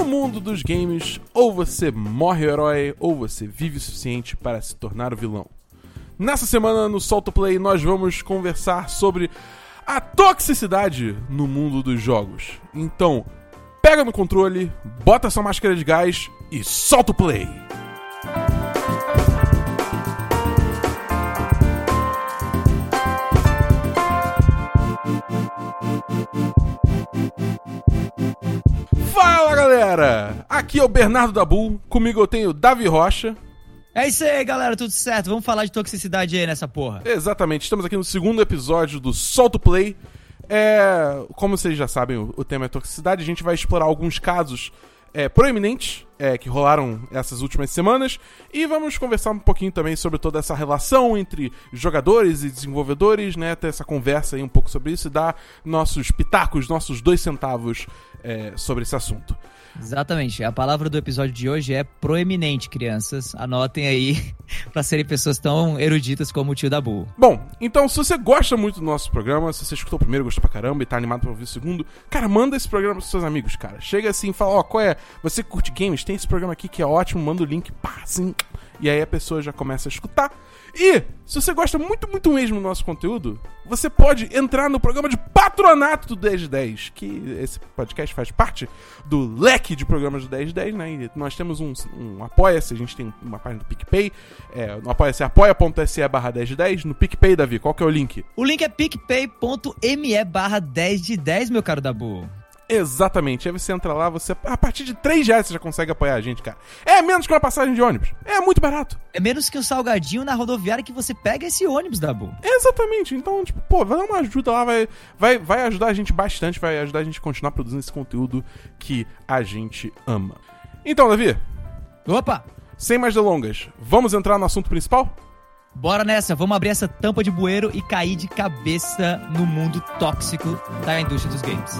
No mundo dos games, ou você morre o herói, ou você vive o suficiente para se tornar o vilão. Nessa semana no Solto Play nós vamos conversar sobre a toxicidade no mundo dos jogos. Então, pega no controle, bota sua máscara de gás e solta o play. Fala galera! Aqui é o Bernardo Dabu, comigo eu tenho Davi Rocha. É isso aí, galera, tudo certo? Vamos falar de toxicidade aí nessa porra. Exatamente, estamos aqui no segundo episódio do Solto Play. É, como vocês já sabem, o, o tema é toxicidade. A gente vai explorar alguns casos é, proeminentes é, que rolaram essas últimas semanas e vamos conversar um pouquinho também sobre toda essa relação entre jogadores e desenvolvedores, né? Ter essa conversa aí um pouco sobre isso e dar nossos pitacos, nossos dois centavos é, sobre esse assunto. Exatamente. A palavra do episódio de hoje é proeminente, crianças. Anotem aí para serem pessoas tão eruditas como o tio da Bull. Bom, então se você gosta muito do nosso programa, se você escutou o primeiro, gostou pra caramba e tá animado pra ouvir o segundo, cara, manda esse programa pros seus amigos, cara. Chega assim e fala, ó, oh, qual é? Você curte games? Tem esse programa aqui que é ótimo, manda o link, pá, assim. E aí a pessoa já começa a escutar. E, se você gosta muito, muito mesmo do nosso conteúdo, você pode entrar no programa de patronato do 1010, que esse podcast faz parte do leque de programas do 1010, né? E nós temos um, um Apoia-se, a gente tem uma página do PicPay, é, no Apoia-se apoia.se barra 1010, no PicPay, Davi, qual que é o link? O link é picpay.me barra 10 de 10, meu caro Dabu. Exatamente. Aí você entra lá, você. A partir de 3 reais você já consegue apoiar a gente, cara. É menos que uma passagem de ônibus. É muito barato. É menos que o salgadinho na rodoviária que você pega esse ônibus, Dabu. Exatamente. Então, tipo, pô, vai dar uma ajuda lá, vai, vai, vai ajudar a gente bastante, vai ajudar a gente a continuar produzindo esse conteúdo que a gente ama. Então, Davi. Opa! Sem mais delongas, vamos entrar no assunto principal? Bora nessa, vamos abrir essa tampa de bueiro e cair de cabeça no mundo tóxico da indústria dos games.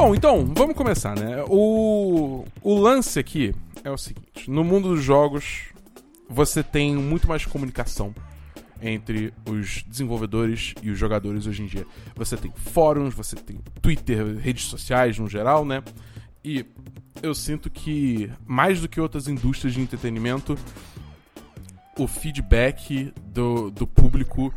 Bom, então, vamos começar, né? O, o lance aqui é o seguinte: no mundo dos jogos, você tem muito mais comunicação entre os desenvolvedores e os jogadores hoje em dia. Você tem fóruns, você tem Twitter, redes sociais no geral, né? E eu sinto que, mais do que outras indústrias de entretenimento, o feedback do, do público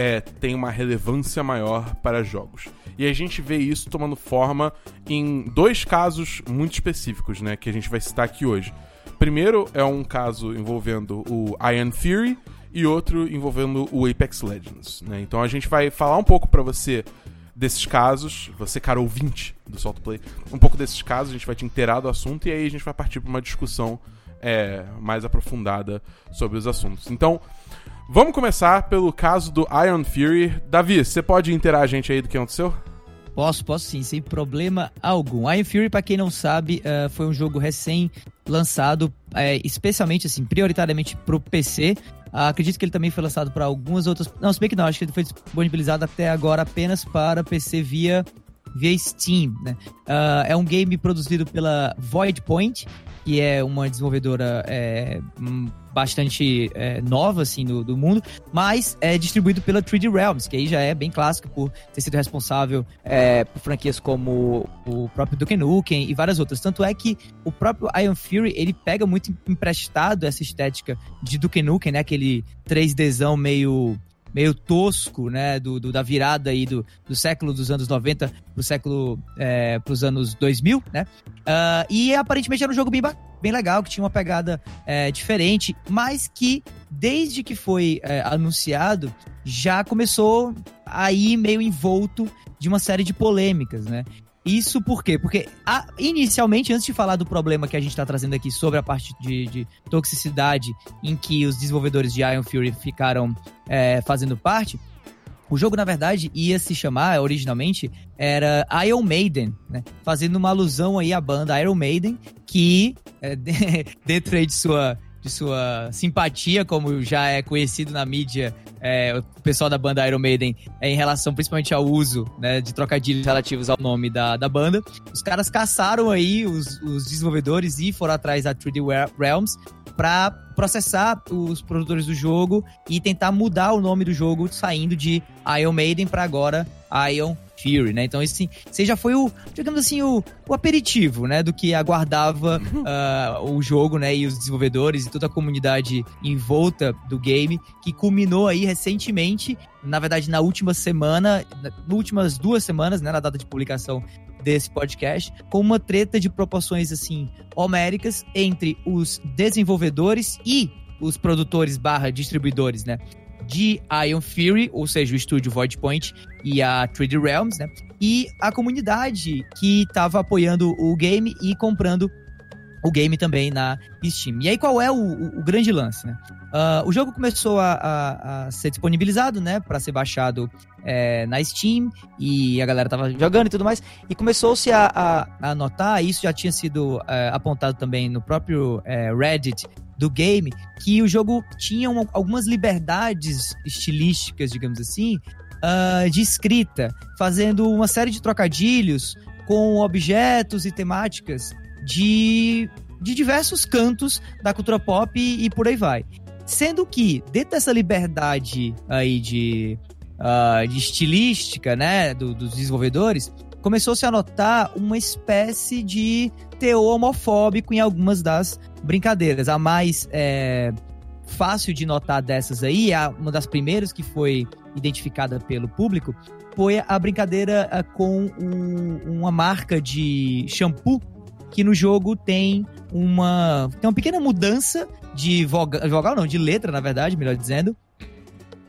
é, tem uma relevância maior para jogos. E a gente vê isso tomando forma em dois casos muito específicos, né? Que a gente vai citar aqui hoje. Primeiro é um caso envolvendo o Iron Fury e outro envolvendo o Apex Legends, né? Então a gente vai falar um pouco para você desses casos, você cara ouvinte do Salto Play, um pouco desses casos, a gente vai te inteirar do assunto e aí a gente vai partir para uma discussão é, mais aprofundada sobre os assuntos. Então, vamos começar pelo caso do Iron Fury. Davi, você pode inteirar a gente aí do que aconteceu? Posso, posso sim, sem problema algum. Iron Fury, para quem não sabe, uh, foi um jogo recém lançado, é, especialmente assim, prioritariamente pro PC. Uh, acredito que ele também foi lançado para algumas outras. Não, se bem que não, acho que ele foi disponibilizado até agora apenas para PC via via Steam, né? Uh, é um game produzido pela Void Point, que é uma desenvolvedora é, bastante é, nova, assim, do, do, mundo, mas é distribuído pela 3D Realms, que aí já é bem clássico por ter sido responsável é, por franquias como o próprio Duke Nukem e várias outras. Tanto é que o próprio Iron Fury, ele pega muito emprestado essa estética de Duke Nukem, né? Aquele 3Dzão meio meio tosco, né, do, do, da virada aí do, do século dos anos 90 pro século, é, pros anos 2000, né, uh, e aparentemente era um jogo bem, bem legal, que tinha uma pegada é, diferente, mas que desde que foi é, anunciado, já começou a ir meio envolto de uma série de polêmicas, né, isso por quê? Porque a, inicialmente, antes de falar do problema que a gente está trazendo aqui sobre a parte de, de, toxicidade em que os desenvolvedores de Iron Fury ficaram é, fazendo parte, o jogo, na verdade, ia se chamar, originalmente, era Iron Maiden, né? Fazendo uma alusão aí à banda Iron Maiden, que, é, dentro aí de sua de sua simpatia, como já é conhecido na mídia, é, o pessoal da banda Iron Maiden, é, em relação principalmente ao uso né, de trocadilhos relativos ao nome da, da banda. Os caras caçaram aí os, os desenvolvedores e foram atrás da 3D Realms para processar os produtores do jogo e tentar mudar o nome do jogo, saindo de Iron Maiden para agora Iron Fury, né? Então, esse, esse já foi o, digamos assim, o, o aperitivo, né? Do que aguardava uh, o jogo, né? E os desenvolvedores e toda a comunidade em volta do game, que culminou aí recentemente, na verdade, na última semana, nas últimas duas semanas, né? Na data de publicação desse podcast, com uma treta de proporções, assim, homéricas entre os desenvolvedores e os produtores barra distribuidores, né? De Ion Fury, ou seja, o estúdio Void Point e a 3D Realms, né? E a comunidade que estava apoiando o game e comprando o game também na Steam. E aí, qual é o, o, o grande lance, né? Uh, o jogo começou a, a, a, ser disponibilizado, né, para ser baixado é, na Steam e a galera tava jogando e tudo mais. E começou-se a, a, a notar, isso já tinha sido é, apontado também no próprio é, Reddit do game, que o jogo tinha uma, algumas liberdades estilísticas, digamos assim, uh, de escrita, fazendo uma série de trocadilhos com objetos e temáticas de, de diversos cantos da cultura pop e, e por aí vai. Sendo que, dentro dessa liberdade aí de, uh, de estilística, né, do, dos desenvolvedores, começou-se a notar uma espécie de teor homofóbico em algumas das brincadeiras. A mais é, fácil de notar dessas aí, uma das primeiras que foi identificada pelo público, foi a brincadeira é, com um, uma marca de shampoo que no jogo tem uma, tem uma pequena mudança de vogal, vogal não, de letra, na verdade, melhor dizendo,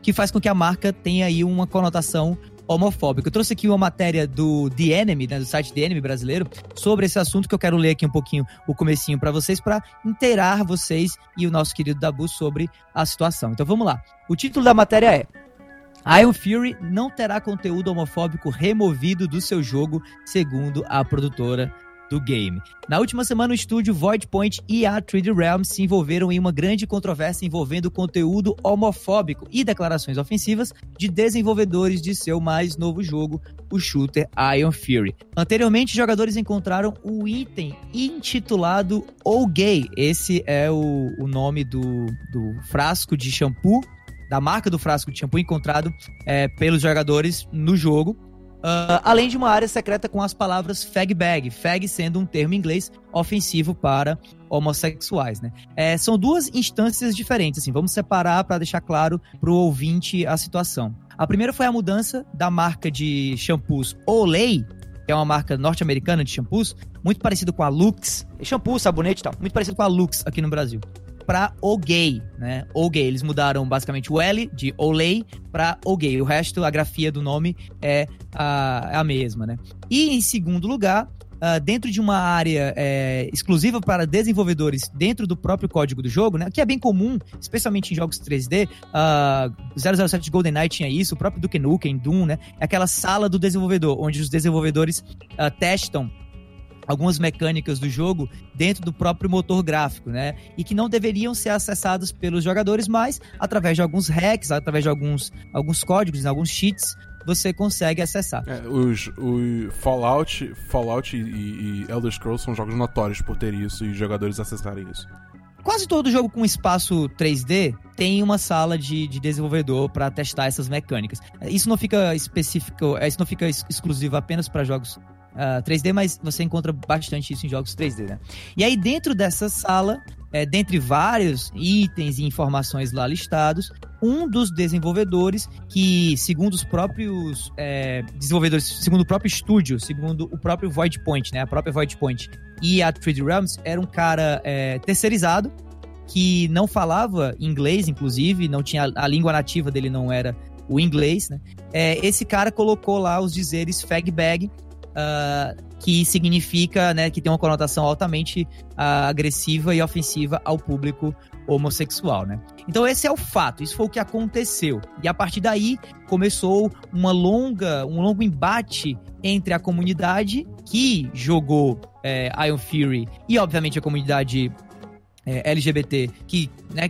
que faz com que a marca tenha aí uma conotação homofóbico. Eu trouxe aqui uma matéria do The Enemy, né, do site The Enemy brasileiro, sobre esse assunto que eu quero ler aqui um pouquinho o comecinho para vocês para inteirar vocês e o nosso querido Dabu sobre a situação. Então vamos lá. O título da matéria é Iron Fury não terá conteúdo homofóbico removido do seu jogo, segundo a produtora do game. Na última semana, o estúdio Void Point e a 3D Realms se envolveram em uma grande controvérsia envolvendo conteúdo homofóbico e declarações ofensivas de desenvolvedores de seu mais novo jogo, o shooter Iron Fury. Anteriormente, jogadores encontraram o item intitulado O Gay. Esse é o, o nome do, do frasco de shampoo da marca do frasco de shampoo encontrado é, pelos jogadores no jogo. Uh, além de uma área secreta com as palavras fag bag, fag sendo um termo inglês ofensivo para homossexuais, né? É, são duas instâncias diferentes, assim, vamos separar para deixar claro para o ouvinte a situação. A primeira foi a mudança da marca de shampoos Olay, que é uma marca norte-americana de shampoos, muito parecido com a Lux, shampoo, sabonete e tal, muito parecido com a Lux aqui no Brasil para o gay, né? O gay. Eles mudaram basicamente o L de Olay para o gay. O resto, a grafia do nome é a, é a mesma, né? E em segundo lugar, Uh, dentro de uma área é, exclusiva para desenvolvedores dentro do próprio código do jogo, né? Que é bem comum, especialmente em jogos 3D. Uh, 007 GoldenEye tinha isso, o próprio Duke Nukem, Doom, né? É aquela sala do desenvolvedor, onde os desenvolvedores uh, testam algumas mecânicas do jogo dentro do próprio motor gráfico, né? E que não deveriam ser acessados pelos jogadores, mas através de alguns hacks, através de alguns, alguns códigos, alguns cheats, você consegue acessar. É, os, o Fallout, Fallout e, e Elder Scrolls são jogos notórios por ter isso e jogadores acessarem isso. Quase todo jogo com espaço 3D tem uma sala de, de desenvolvedor para testar essas mecânicas. Isso não fica específico, isso não fica exclusivo apenas para jogos uh, ah, 3D, mas você encontra bastante isso em jogos 3D, né? E aí dentro dessa sala, é, dentre vários itens e informações lá listados, um dos desenvolvedores que, segundo os próprios é, desenvolvedores, segundo o próprio estúdio, segundo o próprio Void Point, né, a própria Void Point e a 3D Realms, era um cara é, terceirizado que não falava inglês, inclusive, não tinha a língua nativa dele não era o inglês, né? É, esse cara colocou lá os dizeres fag bag uh, que significa, né, que tem uma conotação altamente uh, agressiva e ofensiva ao público homossexual, né? Então esse é o fato, isso foi o que aconteceu. E a partir daí começou uma longa, um longo embate entre a comunidade que jogou é, Iron Fury e obviamente a comunidade é, LGBT que né,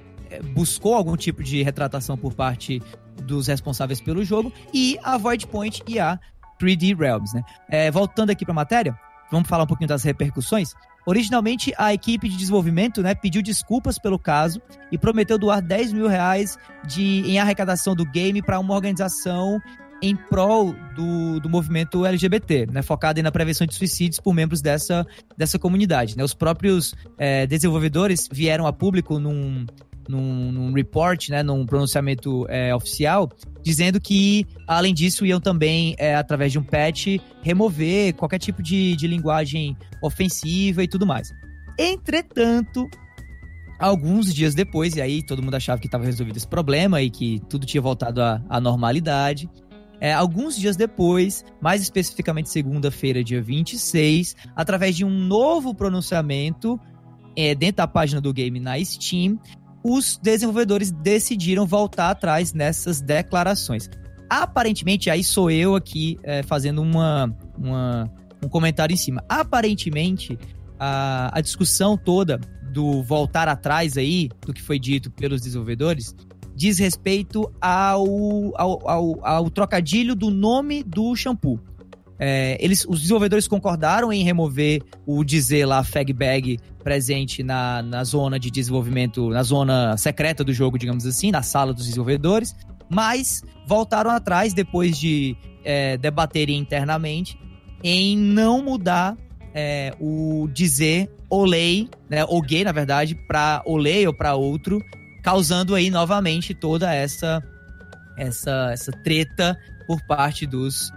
buscou algum tipo de retratação por parte dos responsáveis pelo jogo, e a Void Point e a 3D Realms. Né? É, voltando aqui para a matéria, vamos falar um pouquinho das repercussões. Originalmente, a equipe de desenvolvimento né, pediu desculpas pelo caso e prometeu doar 10 mil reais de, em arrecadação do game para uma organização em prol do, do movimento LGBT, né, focada na prevenção de suicídios por membros dessa, dessa comunidade. Né. Os próprios é, desenvolvedores vieram a público num, num, num report, né, num pronunciamento é, oficial, dizendo que, além disso, iam também, é, através de um patch, remover qualquer tipo de, de linguagem ofensiva e tudo mais. Entretanto, alguns dias depois, e aí todo mundo achava que estava resolvido esse problema e que tudo tinha voltado à, à normalidade. É, alguns dias depois, mais especificamente segunda-feira, dia 26, através de um novo pronunciamento é, dentro da página do game na Steam, os desenvolvedores decidiram voltar atrás nessas declarações. Aparentemente, aí sou eu aqui é, fazendo uma, uma, um comentário em cima. Aparentemente, a, a discussão toda do voltar atrás aí, do que foi dito pelos desenvolvedores, diz respeito ao, ao, ao, ao trocadilho do nome do shampoo. É, eles, os desenvolvedores concordaram em remover o dizer lá fag bag presente na, na zona de desenvolvimento, na zona secreta do jogo, digamos assim, na sala dos desenvolvedores, mas voltaram atrás depois de é, debaterem internamente em não mudar é, o dizer olei, né, ou gay, na verdade, para olei ou para outro, causando aí novamente toda essa essa essa treta por parte dos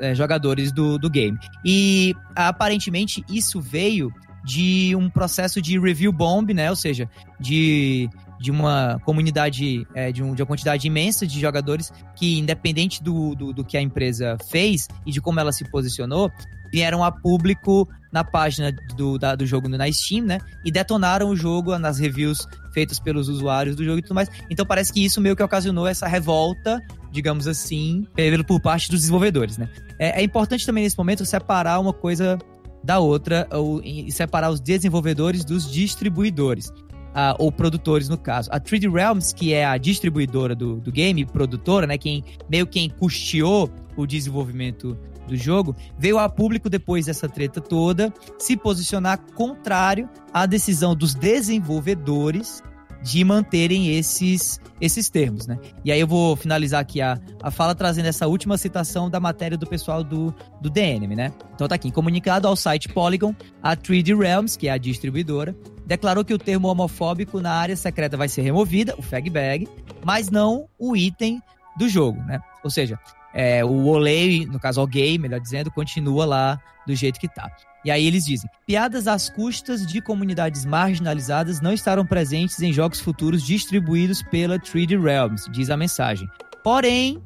é, jogadores do, do game. E aparentemente isso veio de um processo de review bomb, né? Ou seja, de, de uma comunidade, é, de, um, de uma quantidade imensa de jogadores que, independente do, do, do, que a empresa fez e de como ela se posicionou, vieram a público na página do, da, do jogo na Steam, né? E detonaram o jogo nas reviews feitas pelos usuários do jogo e tudo mais. Então parece que isso meio que ocasionou essa revolta digamos assim, por parte dos desenvolvedores, né? É, é importante também nesse momento separar uma coisa da outra, ou separar os desenvolvedores dos distribuidores. Uh, ou produtores, no caso. A 3D Realms, que é a distribuidora do, do game, produtora, né? Quem, meio quem custeou o desenvolvimento do jogo, veio a público depois dessa treta toda se posicionar contrário à decisão dos desenvolvedores de manterem esses, esses termos, né? E aí eu vou finalizar aqui a, a fala trazendo essa última citação da matéria do pessoal do, do DNM, né? Então tá aqui, comunicado ao site Polygon, a 3D Realms, que é a distribuidora, declarou que o termo homofóbico na área secreta vai ser removida, o fag bag, mas não o item do jogo, né? Ou seja, é, o olei, no caso o gay, melhor dizendo, continua lá do jeito que tá. E aí eles dizem: piadas às custas de comunidades marginalizadas não estarão presentes em jogos futuros distribuídos pela 3D Realms, diz a mensagem. Porém,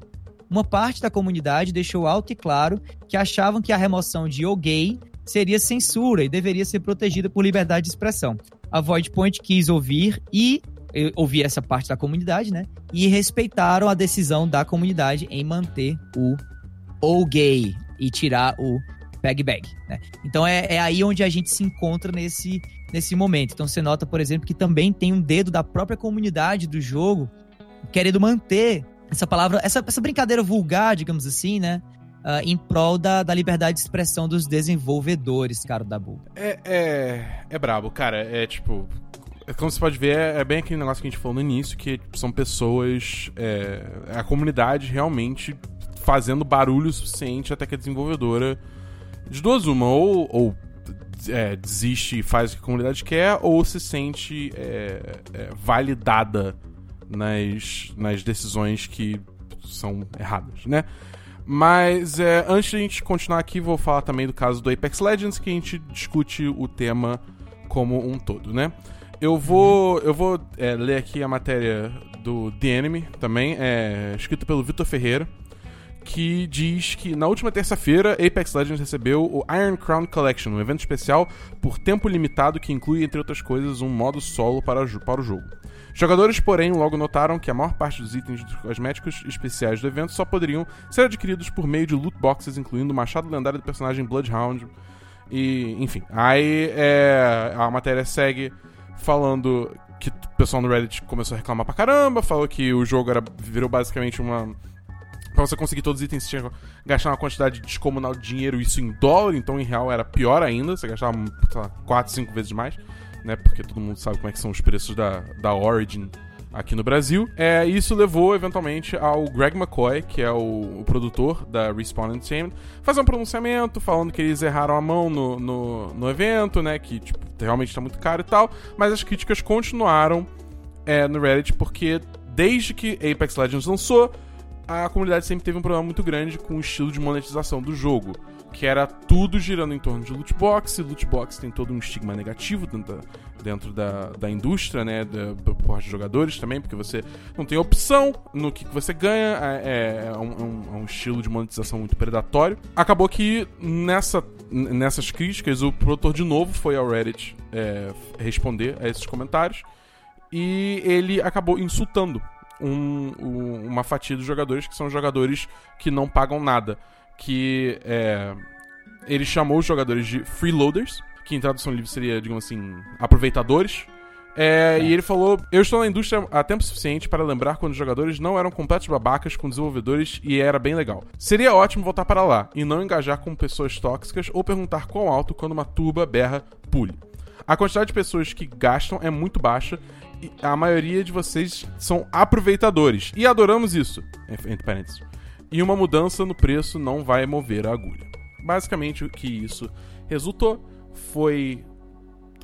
uma parte da comunidade deixou alto e claro que achavam que a remoção de o gay seria censura e deveria ser protegida por liberdade de expressão. A Void Point quis ouvir e ouvir essa parte da comunidade, né? E respeitaram a decisão da comunidade em manter o ou gay e tirar o Bag Bag. Né? Então é, é aí onde a gente se encontra nesse, nesse momento. Então você nota, por exemplo, que também tem um dedo da própria comunidade do jogo querendo manter essa palavra, essa, essa brincadeira vulgar, digamos assim, né? Uh, em prol da, da liberdade de expressão dos desenvolvedores, cara, da Bull. É, é, é brabo, cara. É tipo. É, como você pode ver, é, é bem aquele negócio que a gente falou no início, que tipo, são pessoas. É, a comunidade realmente fazendo barulho suficiente até que a desenvolvedora de duas, uma, ou, ou é, desiste e faz o que a comunidade quer, ou se sente é, é, validada nas, nas decisões que são erradas, né? Mas é, antes de a gente continuar aqui, vou falar também do caso do Apex Legends, que a gente discute o tema como um todo, né? Eu vou, eu vou é, ler aqui a matéria do The Enemy também, é, escrita pelo Vitor Ferreira que diz que na última terça-feira Apex Legends recebeu o Iron Crown Collection, um evento especial por tempo limitado que inclui, entre outras coisas, um modo solo para, para o jogo. Jogadores, porém, logo notaram que a maior parte dos itens dos cosméticos especiais do evento só poderiam ser adquiridos por meio de loot boxes, incluindo o machado lendário do personagem Bloodhound. E, enfim, aí é, a matéria segue falando que o pessoal no Reddit começou a reclamar pra caramba, falou que o jogo era, virou basicamente uma. Pra você conseguir todos os itens, você tinha que gastar uma quantidade descomunal de dinheiro, isso em dólar, então em real era pior ainda, você gastava, sei lá, 4, 5 vezes mais, né? Porque todo mundo sabe como é que são os preços da, da Origin aqui no Brasil. É, isso levou eventualmente ao Greg McCoy, que é o, o produtor da Respawn Entertainment, fazer um pronunciamento falando que eles erraram a mão no, no, no evento, né? Que tipo, realmente está muito caro e tal. Mas as críticas continuaram é, no Reddit porque desde que Apex Legends lançou, a comunidade sempre teve um problema muito grande com o estilo de monetização do jogo que era tudo girando em torno de loot box, e loot box tem todo um estigma negativo dentro da, dentro da, da indústria, né, da, por parte de jogadores também, porque você não tem opção no que você ganha, é, é, é, um, é um, estilo de monetização muito predatório. Acabou que nessa, nessas críticas o produtor de novo foi ao Reddit é, responder a esses comentários, e ele acabou insultando um, um, uma fatia dos jogadores que são jogadores que não pagam nada que é, ele chamou os jogadores de freeloaders, que em tradução livre seria, digamos assim, aproveitadores. É, é. E ele falou: Eu estou na indústria há tempo suficiente para lembrar quando os jogadores não eram completos babacas com desenvolvedores e era bem legal. Seria ótimo voltar para lá e não engajar com pessoas tóxicas ou perguntar quão alto quando uma turba berra pule. A quantidade de pessoas que gastam é muito baixa e a maioria de vocês são aproveitadores. E adoramos isso. Entre parênteses e uma mudança no preço não vai mover a agulha. Basicamente, o que isso resultou foi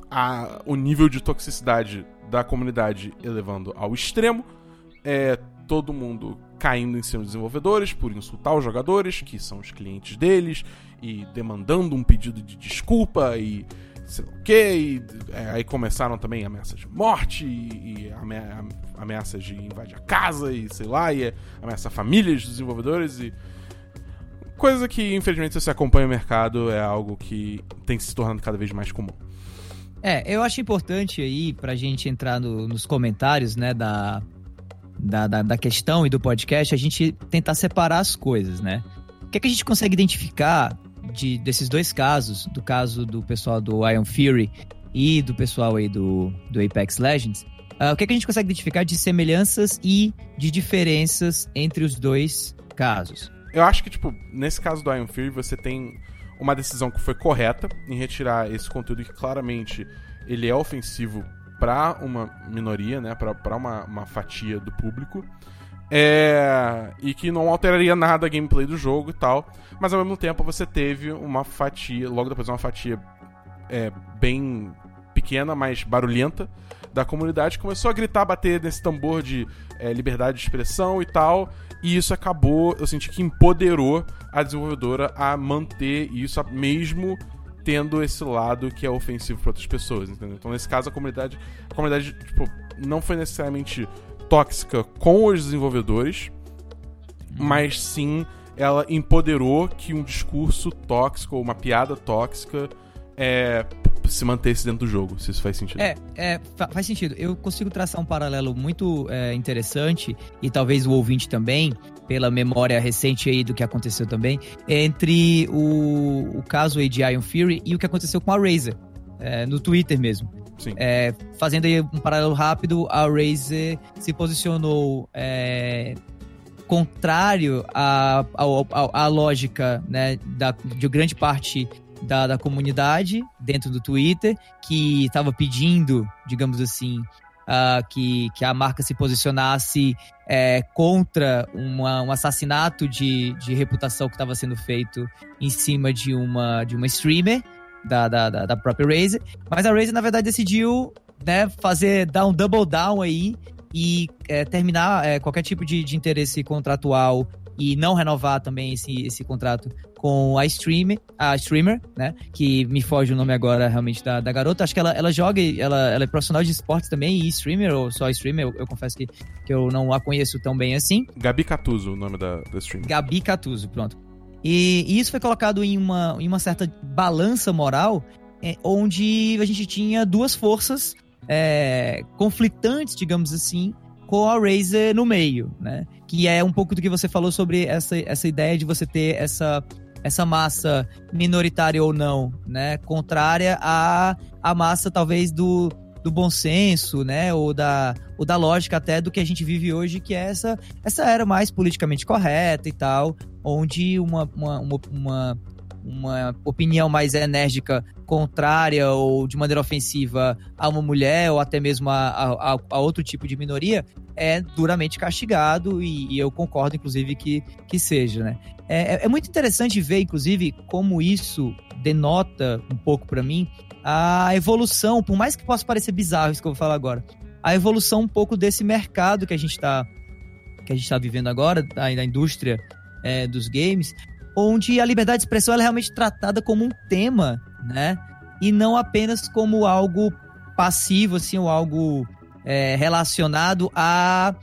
a, o nível de toxicidade da comunidade elevando ao extremo, é todo mundo caindo em cima dos desenvolvedores por insultar os jogadores, que são os clientes deles, e demandando um pedido de desculpa e sei lá o que. E, é, aí começaram também ameaças de morte e, e ameaças de invadir a casa e sei lá, e ameaça famílias dos desenvolvedores e. Coisa que, infelizmente, se você acompanha o mercado, é algo que tem se tornando cada vez mais comum. É, eu acho importante aí pra gente entrar no, nos comentários, né, da, da, da, da, questão e do podcast, a gente tentar separar as coisas, né? O que, é que a gente consegue identificar de, desses dois casos, do caso do pessoal do Iron Fury e do pessoal aí do, do Apex Legends, uh, o que, é que a gente consegue identificar de semelhanças e de diferenças entre os dois casos? Eu acho que, tipo, nesse caso do Iron Fury, você tem uma decisão que foi correta em retirar esse conteúdo que claramente ele é ofensivo para uma minoria, né, para uma, uma fatia do público. É, e que não alteraria nada a gameplay do jogo e tal. Mas ao mesmo tempo você teve uma fatia, logo depois uma fatia é, bem pequena, mas barulhenta da comunidade começou a gritar, bater nesse tambor de é, liberdade de expressão e tal. E isso acabou, eu senti que empoderou a desenvolvedora a manter isso, mesmo tendo esse lado que é ofensivo para outras pessoas, entendeu? Então, nesse caso, a comunidade, a comunidade tipo, não foi necessariamente tóxica com os desenvolvedores, uhum. mas sim ela empoderou que um discurso tóxico ou uma piada tóxica é, se mantesse dentro do jogo, se isso faz sentido. É, é faz sentido. Eu consigo traçar um paralelo muito é, interessante, e talvez o ouvinte também, pela memória recente aí do que aconteceu também, entre o, o caso aí de Iron Fury e o que aconteceu com a Razer, é, no Twitter mesmo. É, fazendo aí um paralelo rápido, a Razer se posicionou é, contrário à, à, à, lógica né, da, de grande parte da, da comunidade dentro do Twitter, que estava pedindo, digamos assim, uh, que, que a marca se posicionasse é, contra uma, um assassinato de, de reputação que estava sendo feito em cima de uma, de uma streamer da, da, da, própria Razer. Mas a Razer, na verdade, decidiu né, fazer, dar um double down aí e é, terminar é, qualquer tipo de, de interesse contratual e não renovar também esse, esse contrato com a streamer, a streamer, né? Que me foge o nome agora realmente da, da garota. Acho que ela, ela joga, ela, ela é profissional de esportes também e streamer, ou só streamer, eu, eu confesso que, que eu não a conheço tão bem assim. Gabi Catuso, o nome da, da streamer. Gabi Catuso, pronto. E, e isso foi colocado em uma, em uma certa balança moral, é, onde a gente tinha duas forças é, conflitantes, digamos assim, com a Razer no meio, né? Que é um pouco do que você falou sobre essa, essa ideia de você ter essa, essa massa minoritária ou não, né? Contrária à, à massa, talvez, do, do bom senso, né? Ou da, ou da lógica até do que a gente vive hoje, que é essa, essa era mais politicamente correta e tal, onde uma, uma, uma, uma uma opinião mais enérgica contrária ou de maneira ofensiva a uma mulher ou até mesmo a, a, a outro tipo de minoria é duramente castigado e, e, eu concordo, inclusive, que, que seja, né? É, é, é muito interessante ver, inclusive, como isso denota um pouco para mim a evolução, por mais que possa parecer bizarro isso que eu vou falar agora, a evolução um pouco desse mercado que a gente está que a gente está vivendo agora, da, da indústria é, dos games, onde a liberdade de expressão é realmente tratada como um tema, né? E não apenas como algo passivo, assim, ou algo é, relacionado a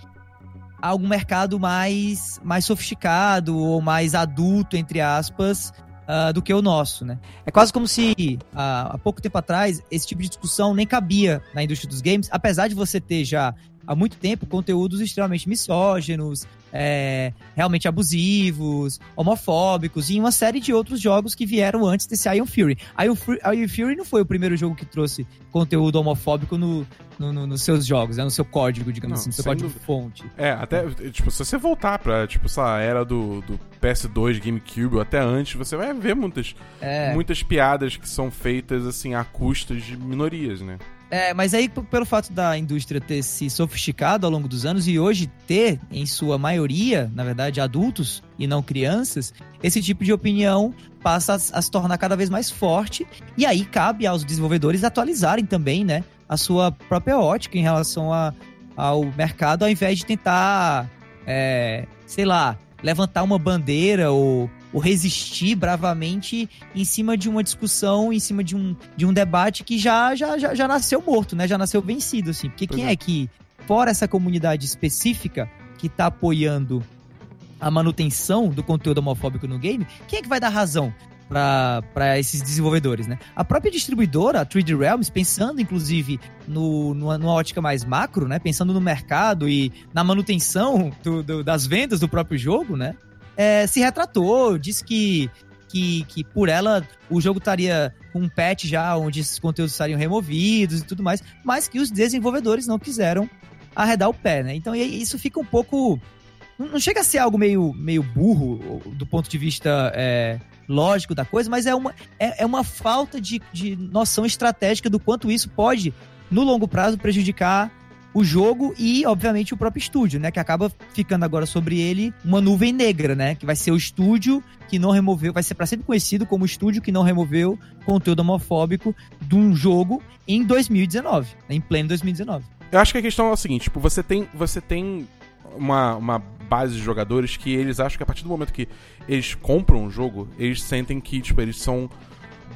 algum mercado mais, mais sofisticado ou mais adulto, entre aspas, uh, do que o nosso, né? É quase como se uh, há pouco tempo atrás esse tipo de discussão nem cabia na indústria dos games, apesar de você ter já há muito tempo conteúdos extremamente misóginos, é, realmente abusivos, homofóbicos e uma série de outros jogos que vieram antes desse Iron Fury. Iron Fury, Iron Fury não foi o primeiro jogo que trouxe conteúdo homofóbico no, no, no, nos seus jogos, né? no seu código, digamos não, assim, no seu código dúvida. fonte. É, até, tipo, se você voltar pra, tipo, essa era do, do PS2, GameCube, ou até antes, você vai ver muitas, é. muitas piadas que são feitas, assim, a custas de minorias, né? É, mas aí, pelo fato da indústria ter se sofisticado ao longo dos anos e hoje ter, em sua maioria, na verdade, adultos e não crianças, esse tipo de opinião passa a, se tornar cada vez mais forte. E aí cabe aos desenvolvedores atualizarem também, né, a sua própria ótica em relação a, ao mercado, ao invés de tentar, é, sei lá, levantar uma bandeira ou ou resistir bravamente em cima de uma discussão, em cima de um, de um debate que já, já, já, já nasceu morto, né? Já nasceu vencido, assim. Porque pois quem é. é que, fora essa comunidade específica que tá apoiando a manutenção do conteúdo homofóbico no game, quem é que vai dar razão para esses desenvolvedores, né? A própria distribuidora, a 3D Realms, pensando inclusive no, numa, numa ótica mais macro, né? Pensando no mercado e na manutenção do, do, das vendas do próprio jogo, né? É, se retratou, disse que, que, que por ela o jogo estaria com um patch já, onde esses conteúdos estariam removidos e tudo mais, mas que os desenvolvedores não quiseram arredar o pé, né? Então isso fica um pouco. Não chega a ser algo meio, meio burro do ponto de vista é, lógico da coisa, mas é uma, é, é uma falta de, de noção estratégica do quanto isso pode, no longo prazo, prejudicar o jogo e, obviamente, o próprio estúdio, né? Que acaba ficando agora sobre ele uma nuvem negra, né? Que vai ser o estúdio que não removeu, vai ser para sempre conhecido como o estúdio que não removeu conteúdo homofóbico de um jogo em 2019, né? em pleno 2019. Eu acho que a questão é o seguinte, tipo, você tem, você tem uma, uma base de jogadores que eles acham que a partir do momento que eles compram um jogo, eles sentem que, tipo, eles são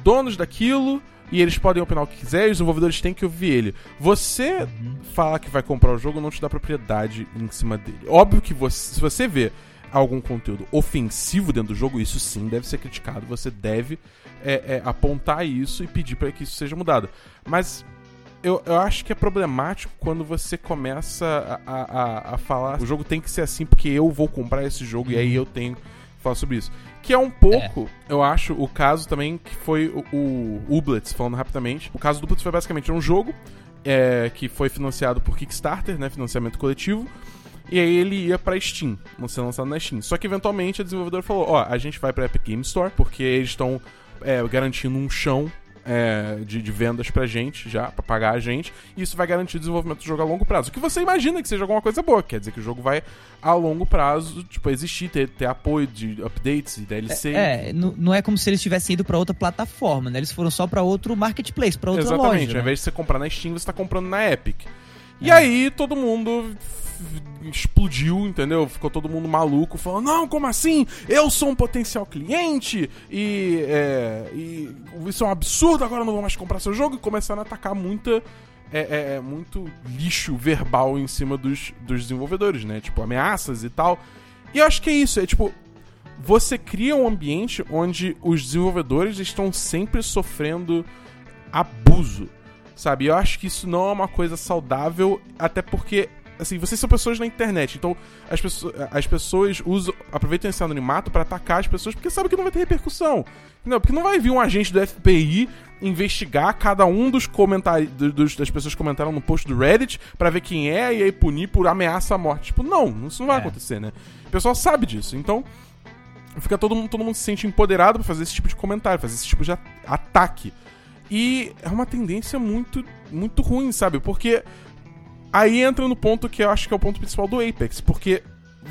donos daquilo e eles podem opinar o que quiser e os desenvolvedores têm que ouvir ele. Você uhum. falar que vai comprar o jogo não te dá propriedade em cima dele. Óbvio que você, se você vê algum conteúdo ofensivo dentro do jogo, isso sim deve ser criticado. Você deve é, é, apontar isso e pedir para que isso seja mudado. Mas eu, eu acho que é problemático quando você começa a, a, a falar o jogo tem que ser assim porque eu vou comprar esse jogo e aí uhum. eu tenho falar sobre isso. Que é um pouco, é. eu acho, o caso também que foi o, o Ublets, falando rapidamente. O caso do Ublets foi basicamente um jogo é, que foi financiado por Kickstarter, né? Financiamento coletivo. E aí ele ia pra Steam, não ser lançado na Steam. Só que eventualmente a desenvolvedora falou: Ó, a gente vai pra Epic Game Store, porque eles estão é, garantindo um chão é, de, de, vendas pra gente já, pra pagar a gente, e isso vai garantir o desenvolvimento do jogo a longo prazo. O que você imagina que seja alguma coisa boa, quer dizer que o jogo vai a longo prazo, tipo, existir, ter, ter apoio de updates e DLC. É, é não é como se eles tivessem ido pra outra plataforma, né? Eles foram só pra outro marketplace, pra outra Exatamente, loja. Exatamente, né? ao invés de você comprar na Steam, você tá comprando na Epic. E é. aí todo mundo explodiu, entendeu? Ficou todo mundo maluco, falando: Não, como assim? Eu sou um potencial cliente e, é, e isso é um absurdo, agora eu não vou mais comprar seu jogo. E começaram a atacar muita. É, é, é, muito lixo verbal em cima dos, dos desenvolvedores, né? Tipo, ameaças e tal. E eu acho que é isso, é tipo. Você cria um ambiente onde os desenvolvedores estão sempre sofrendo abuso, sabe? Eu acho que isso não é uma coisa saudável, até porque assim, vocês são pessoas na internet, então as pessoas, as pessoas usam, aproveitam esse anonimato para atacar as pessoas porque sabem que não vai ter repercussão. Não, porque não vai vir um agente do FBI investigar cada um dos comentários dos, das pessoas que comentaram no post do Reddit para ver quem é e aí punir por ameaça à morte. Tipo, não, isso não vai é. acontecer, né? O pessoal sabe disso. Então, fica todo mundo, todo mundo se sente empoderado para fazer esse tipo de comentário, fazer esse tipo de ataque. E é uma tendência muito muito ruim, sabe? Porque aí entra no ponto que eu acho que é o ponto principal do Apex, porque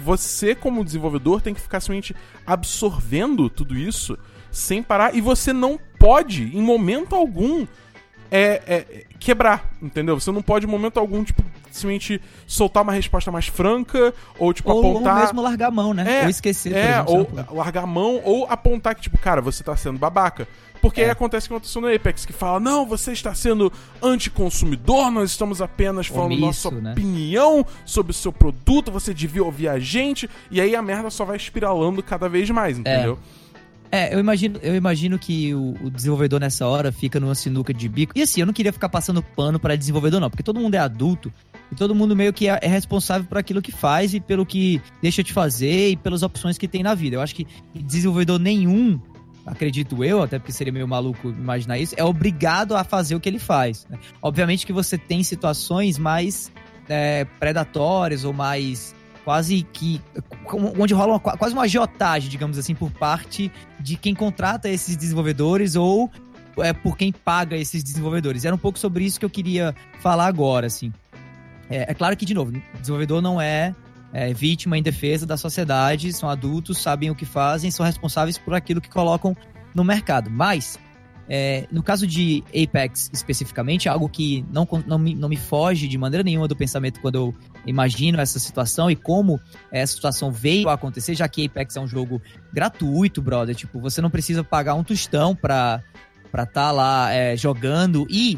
você como desenvolvedor tem que ficar somente absorvendo tudo isso sem parar e você não pode em momento algum é, é, quebrar, entendeu? Você não pode, em momento algum, tipo, simplesmente soltar uma resposta mais franca, ou, tipo, ou, apontar. Ou mesmo largar a mão, né? É, ou esquecer, É, ou largar a mão, ou apontar que, tipo, cara, você tá sendo babaca. Porque é. aí acontece o que aconteceu no Apex, que fala, não, você está sendo anticonsumidor, nós estamos apenas falando Omisso, nossa né? opinião sobre o seu produto, você devia ouvir a gente, e aí a merda só vai espiralando cada vez mais, entendeu? É. É, eu imagino, eu imagino que o, o, desenvolvedor nessa hora fica numa sinuca de bico. E assim, eu não queria ficar passando pano para desenvolvedor, não, porque todo mundo é adulto e todo mundo meio que é, é, responsável por aquilo que faz e pelo que deixa de fazer e pelas opções que tem na vida. Eu acho que desenvolvedor nenhum, acredito eu, até porque seria meio maluco imaginar isso, é obrigado a fazer o que ele faz. Né? Obviamente que você tem situações mais é, predatórias ou mais quase que onde rola uma, quase uma agiotagem, digamos assim, por parte de quem contrata esses desenvolvedores ou é, por quem paga esses desenvolvedores. Era um pouco sobre isso que eu queria falar agora, assim. É, é claro que, de novo, desenvolvedor não é, é vítima em defesa da sociedade, são adultos, sabem o que fazem, são responsáveis por aquilo que colocam no mercado. Mas é, no caso de Apex especificamente, algo que não, não, me, não me foge de maneira nenhuma do pensamento quando eu imagino essa situação e como essa situação veio a acontecer, já que Apex é um jogo gratuito, brother. Tipo, você não precisa pagar um tostão pra estar tá lá é, jogando e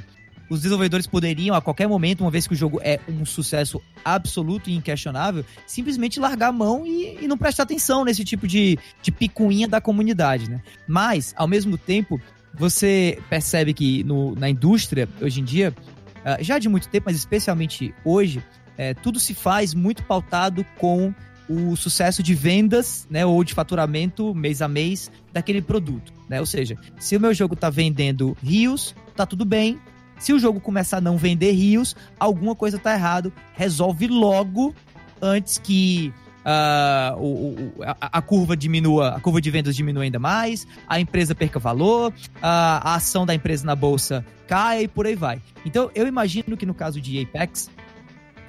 os desenvolvedores poderiam, a qualquer momento, uma vez que o jogo é um sucesso absoluto e inquestionável, simplesmente largar a mão e, e não prestar atenção nesse tipo de, de picuinha da comunidade, né? Mas, ao mesmo tempo, você percebe que no, na indústria, hoje em dia, uh, já de muito tempo, mas especialmente hoje, é, tudo se faz muito pautado com o sucesso de vendas, né, ou de faturamento mês a mês daquele produto, né? Ou seja, se o meu jogo está vendendo rios, tá tudo bem. Se o jogo começar a não vender rios, alguma coisa tá errado. Resolve logo antes que uh, o, o, a, a, curva diminua, a curva de vendas diminua ainda mais, a empresa perca valor, uh, a ação da empresa na bolsa cai e por aí vai. Então, eu imagino que no caso de Apex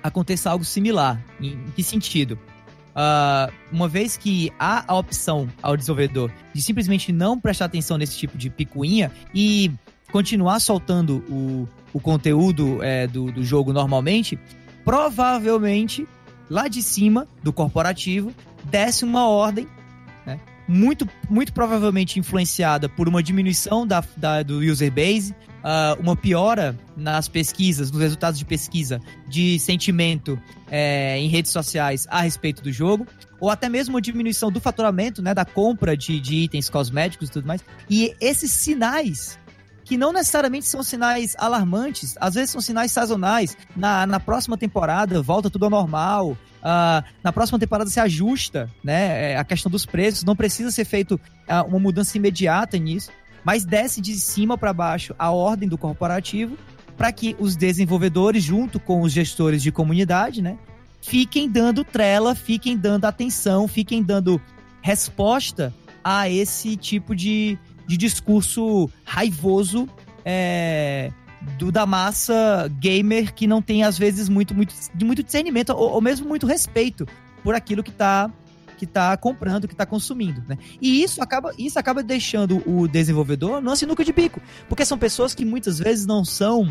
aconteça algo similar. Em, em que sentido? Uh, uma vez que há a opção ao desenvolvedor de simplesmente não prestar atenção nesse tipo de picuinha e continuar soltando o, o conteúdo é, do, do jogo normalmente, provavelmente lá de cima do corporativo desce uma ordem, né, muito, muito provavelmente influenciada por uma diminuição da, da do user base, uh, uma piora nas pesquisas, nos resultados de pesquisa de sentimento é, em redes sociais a respeito do jogo, ou até mesmo uma diminuição do faturamento, né, da compra de, de itens cosméticos e tudo mais. E esses sinais que não necessariamente são sinais alarmantes, às vezes são sinais sazonais. Na, na próxima temporada volta tudo ao normal. Uh, na próxima temporada se ajusta, né? É, a questão dos preços. Não precisa ser feito uh, uma mudança imediata nisso, mas desce de cima para baixo a ordem do corporativo para que os desenvolvedores, junto com os gestores de comunidade, né, fiquem dando trela, fiquem dando atenção, fiquem dando resposta a esse tipo de, de discurso raivoso é, do da massa gamer que não tem, às vezes, muito, muito, muito discernimento ou, ou mesmo muito respeito por aquilo que está que tá comprando, que está consumindo, né? E isso acaba, isso acaba deixando o desenvolvedor numa sinuca de bico, porque são pessoas que muitas vezes não são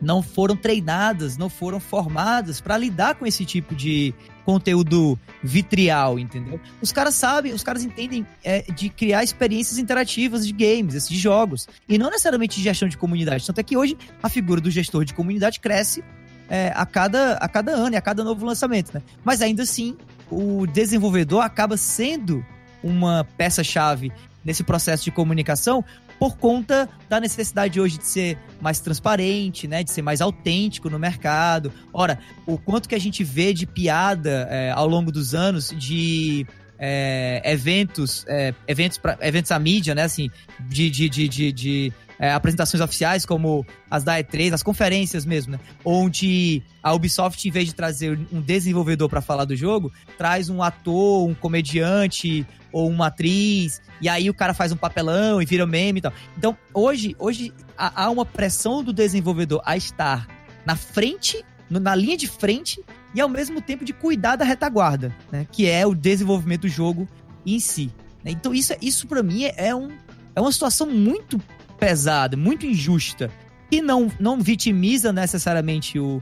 não foram treinadas, não foram formadas para lidar com esse tipo de conteúdo vitrial, entendeu? Os caras sabem, os caras entendem é, de criar experiências interativas de games, de jogos, e não necessariamente de gestão de comunidade. Tanto é que hoje a figura do gestor de comunidade cresce é, a, cada, a cada ano e a cada novo lançamento, né? Mas ainda assim, o desenvolvedor acaba sendo uma peça-chave nesse processo de comunicação por conta da necessidade hoje de ser mais transparente, né, de ser mais autêntico no mercado. Ora, o quanto que a gente vê de piada é, ao longo dos anos de é, eventos, é, eventos, pra, eventos à mídia, né, assim, de, de, de, de, de é, apresentações oficiais, como as da E3, as conferências mesmo, né? Onde a Ubisoft, em vez de trazer um desenvolvedor para falar do jogo, traz um ator, um comediante ou uma atriz, e aí o cara faz um papelão e vira meme e tal. Então, hoje, hoje há uma pressão do desenvolvedor a estar na frente, na linha de frente, e ao mesmo tempo de cuidar da retaguarda, né? Que é o desenvolvimento do jogo em si. Né? Então, isso, isso para mim é, um, é uma situação muito pesada, muito injusta, que não, não vitimiza necessariamente o,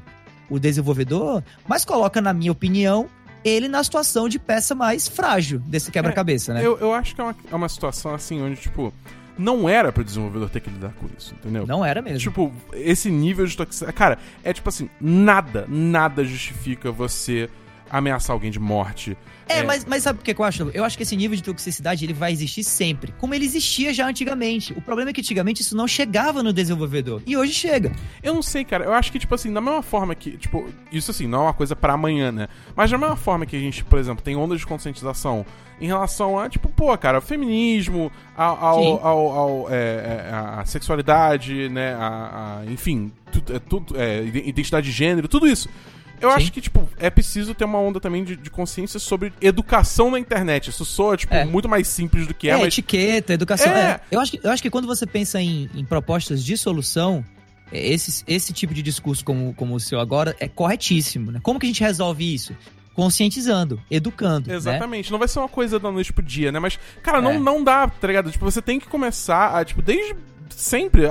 o desenvolvedor, mas coloca, na minha opinião, ele na situação de peça mais frágil desse quebra-cabeça, é, né? Eu, eu acho que é uma, é uma situação assim onde, tipo, não era pro desenvolvedor ter que lidar com isso, entendeu? Não era mesmo. Tipo, esse nível de toxicidade. Cara, é tipo assim, nada, nada justifica você ameaçar alguém de morte. É, é, Mas, mas sabe por que eu acho? Eu acho que esse nível de toxicidade ele vai existir sempre, como ele existia já antigamente. O problema é que antigamente isso não chegava no desenvolvedor. E hoje chega. Eu não sei, cara. Eu acho que, tipo assim, da mesma forma que. Tipo, isso assim, não é uma coisa para amanhã, né? Mas da mesma forma que a gente, por exemplo, tem ondas de conscientização em relação a, tipo, pô, cara, feminismo, ao, ao, ao, ao é, é, a sexualidade, né? A, a enfim, tudo, é, tudo, é, identidade de gênero, tudo isso. Eu Sim. acho que, tipo, é preciso ter uma onda também de, de, consciência sobre educação na internet. Isso soa, tipo, é. muito mais simples do que é, é mas... etiqueta, educação. É. é. Eu, acho que, eu acho que quando você pensa em, em propostas de solução, é, esse, esse tipo de discurso como, como o seu agora é corretíssimo, né? Como que a gente resolve isso? conscientizando, educando. Né? Exatamente. Né? Não vai ser uma coisa da noite pro dia, né? Mas, cara, é. não, não dá, tá ligado? Tipo, você tem que começar a, tipo, desde sempre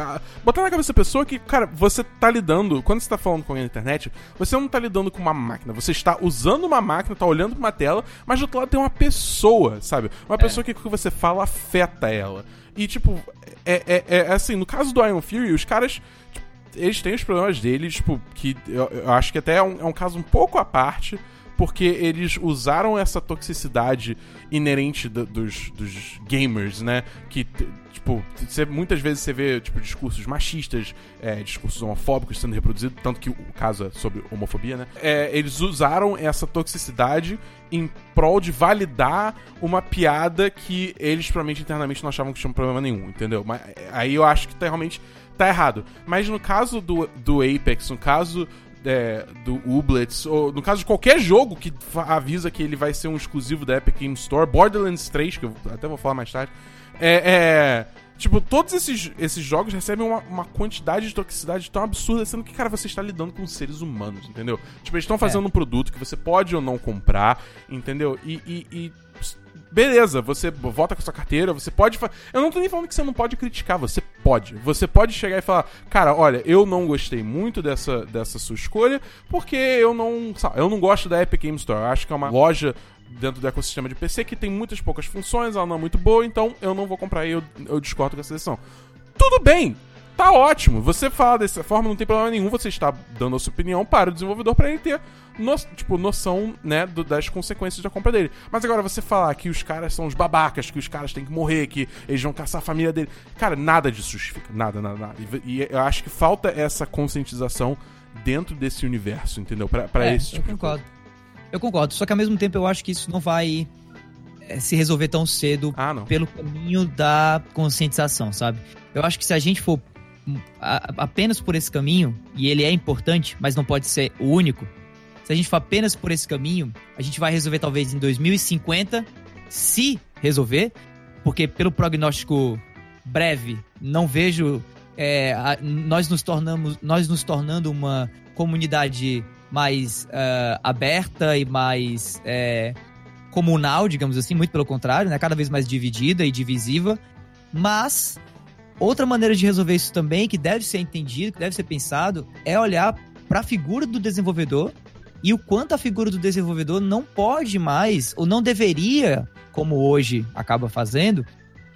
botar na cabeça da pessoa que, cara, você tá lidando, quando você tá falando com alguém na internet, você não tá lidando com uma máquina, você está usando uma máquina, tá olhando pra uma tela, mas do outro lado tem uma pessoa, sabe? Uma é. pessoa que o que você fala afeta ela. E, tipo, é, é, é assim, no caso do Iron Fury, os caras. Tipo, eles têm os problemas deles, tipo, que eu, eu acho que até é um, é um caso um pouco à parte porque eles usaram essa toxicidade inerente do, dos, dos gamers, né? Que, tipo, você, muitas vezes você vê, tipo, discursos machistas, é, discursos homofóbicos sendo reproduzidos, tanto que o caso é sobre homofobia, né? É, eles usaram essa toxicidade em prol de validar uma piada que eles, provavelmente, internamente não achavam que tinha problema nenhum, entendeu? Mas aí eu acho que tá, realmente tá errado. Mas no caso do, do Apex, no caso é, do Ublets, ou no caso de qualquer jogo que avisa que ele vai ser um exclusivo da Epic Game Store, Borderlands 3, que eu até vou falar mais tarde, é, é Tipo, todos esses, esses jogos recebem uma, uma, quantidade de toxicidade tão absurda, sendo que, cara, você está lidando com seres humanos, entendeu? Tipo, eles estão fazendo é. um produto que você pode ou não comprar, entendeu? E, e, e beleza, você volta com sua carteira, você pode. Eu não tô nem falando que você não pode criticar, você pode. Você pode chegar e falar, cara, olha, eu não gostei muito dessa, dessa sua escolha, porque eu não. Sabe, eu não gosto da Epic Game Store. Eu acho que é uma loja dentro do ecossistema de PC que tem muitas poucas funções, ela não é muito boa, então eu não vou comprar e eu, eu discordo com essa decisão. Tudo bem! Tá ótimo. Você fala dessa forma, não tem problema nenhum. Você está dando a sua opinião para o desenvolvedor para ele ter no, tipo, noção, né, do, das consequências da compra dele. Mas agora você falar que os caras são os babacas, que os caras têm que morrer, que eles vão caçar a família dele. Cara, nada disso justifica. Nada, nada, nada. E, e eu acho que falta essa conscientização dentro desse universo, entendeu? Pra, pra é, esse tipo eu concordo. Eu concordo. Só que ao mesmo tempo eu acho que isso não vai é, se resolver tão cedo ah, pelo caminho da conscientização, sabe? Eu acho que se a gente for apenas por esse caminho, e ele é importante, mas não pode ser o único, se a gente for apenas por esse caminho, a gente vai resolver talvez em 2050, se resolver, porque pelo prognóstico breve, não vejo é, a, nós nos tornamos, nós nos tornando uma comunidade mais uh, aberta e mais é, comunal, digamos assim, muito pelo contrário, né? Cada vez mais dividida e divisiva. Mas outra maneira de resolver isso também, que deve ser entendido, que deve ser pensado, é olhar para a figura do desenvolvedor e o quanto a figura do desenvolvedor não pode mais, ou não deveria, como hoje acaba fazendo,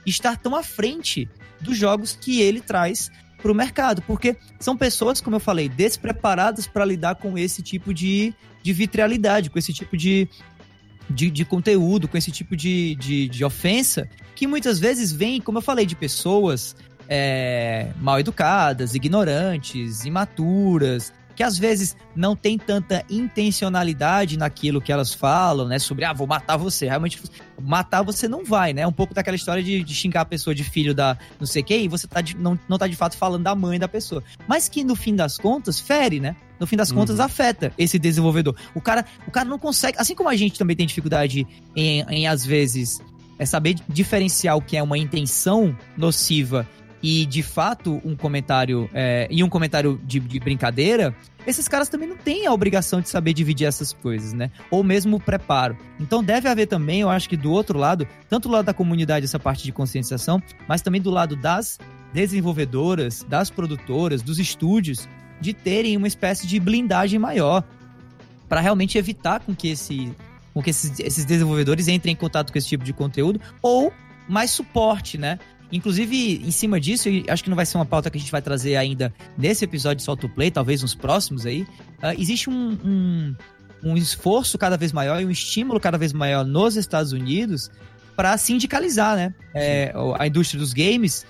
estar tão à frente dos jogos que ele traz para o mercado, porque são pessoas, como eu falei, despreparadas para lidar com esse tipo de, de vitrialidade, com esse tipo de, de, de conteúdo, com esse tipo de, de, de ofensa, que muitas vezes vem, como eu falei, de pessoas é, mal educadas, ignorantes, imaturas, que às vezes não tem tanta intencionalidade naquilo que elas falam, né? Sobre, ah, vou matar você. Realmente, matar você não vai, né? Um pouco daquela história de, de xingar a pessoa de filho da não sei quem, e você tá de, não, não tá de fato falando da mãe da pessoa. Mas que no fim das contas, fere, né? No fim das uhum. contas, afeta esse desenvolvedor. O cara, o cara não consegue. Assim como a gente também tem dificuldade em, em às vezes, é saber diferenciar o que é uma intenção nociva e de fato um comentário é, e um comentário de, de, brincadeira, esses caras também não têm a obrigação de saber dividir essas coisas, né? Ou mesmo o preparo. Então deve haver também, eu acho que do outro lado, tanto do lado da comunidade essa parte de conscientização, mas também do lado das desenvolvedoras, das produtoras, dos estúdios, de terem uma espécie de blindagem maior para realmente evitar com que esse com que esses, esses desenvolvedores entrem em contato com esse tipo de conteúdo ou mais suporte, né? Inclusive, em cima disso, acho que não vai ser uma pauta que a gente vai trazer ainda nesse episódio de Solto Play, talvez nos próximos aí. Uh, existe um, um, um, esforço cada vez maior e um estímulo cada vez maior nos Estados Unidos para sindicalizar né? É, a indústria dos games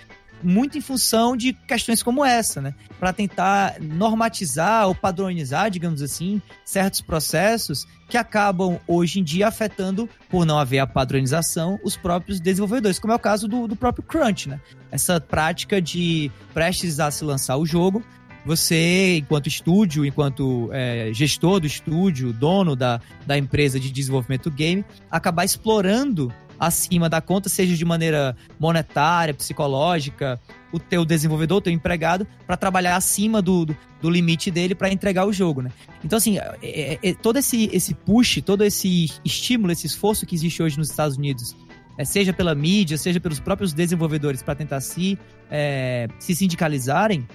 muito em função de questões como essa, né? Para tentar normatizar ou padronizar, digamos assim, certos processos que acabam hoje em dia afetando, por não haver a padronização, os próprios desenvolvedores, como é o caso do, do próprio Crunch, né? Essa prática de prestes a se lançar o jogo, você, enquanto estúdio, enquanto é, gestor do estúdio, dono da, da empresa de desenvolvimento do game, acabar explorando acima da conta, seja de maneira monetária, psicológica, o teu desenvolvedor, o teu empregado, para trabalhar acima do, do, do limite dele para entregar o jogo, né? Então, assim, é, é, é, todo esse, esse push, todo esse estímulo, esse esforço que existe hoje nos Estados Unidos, é, seja pela mídia, seja pelos próprios desenvolvedores para tentar se, é, se sindicalizarem,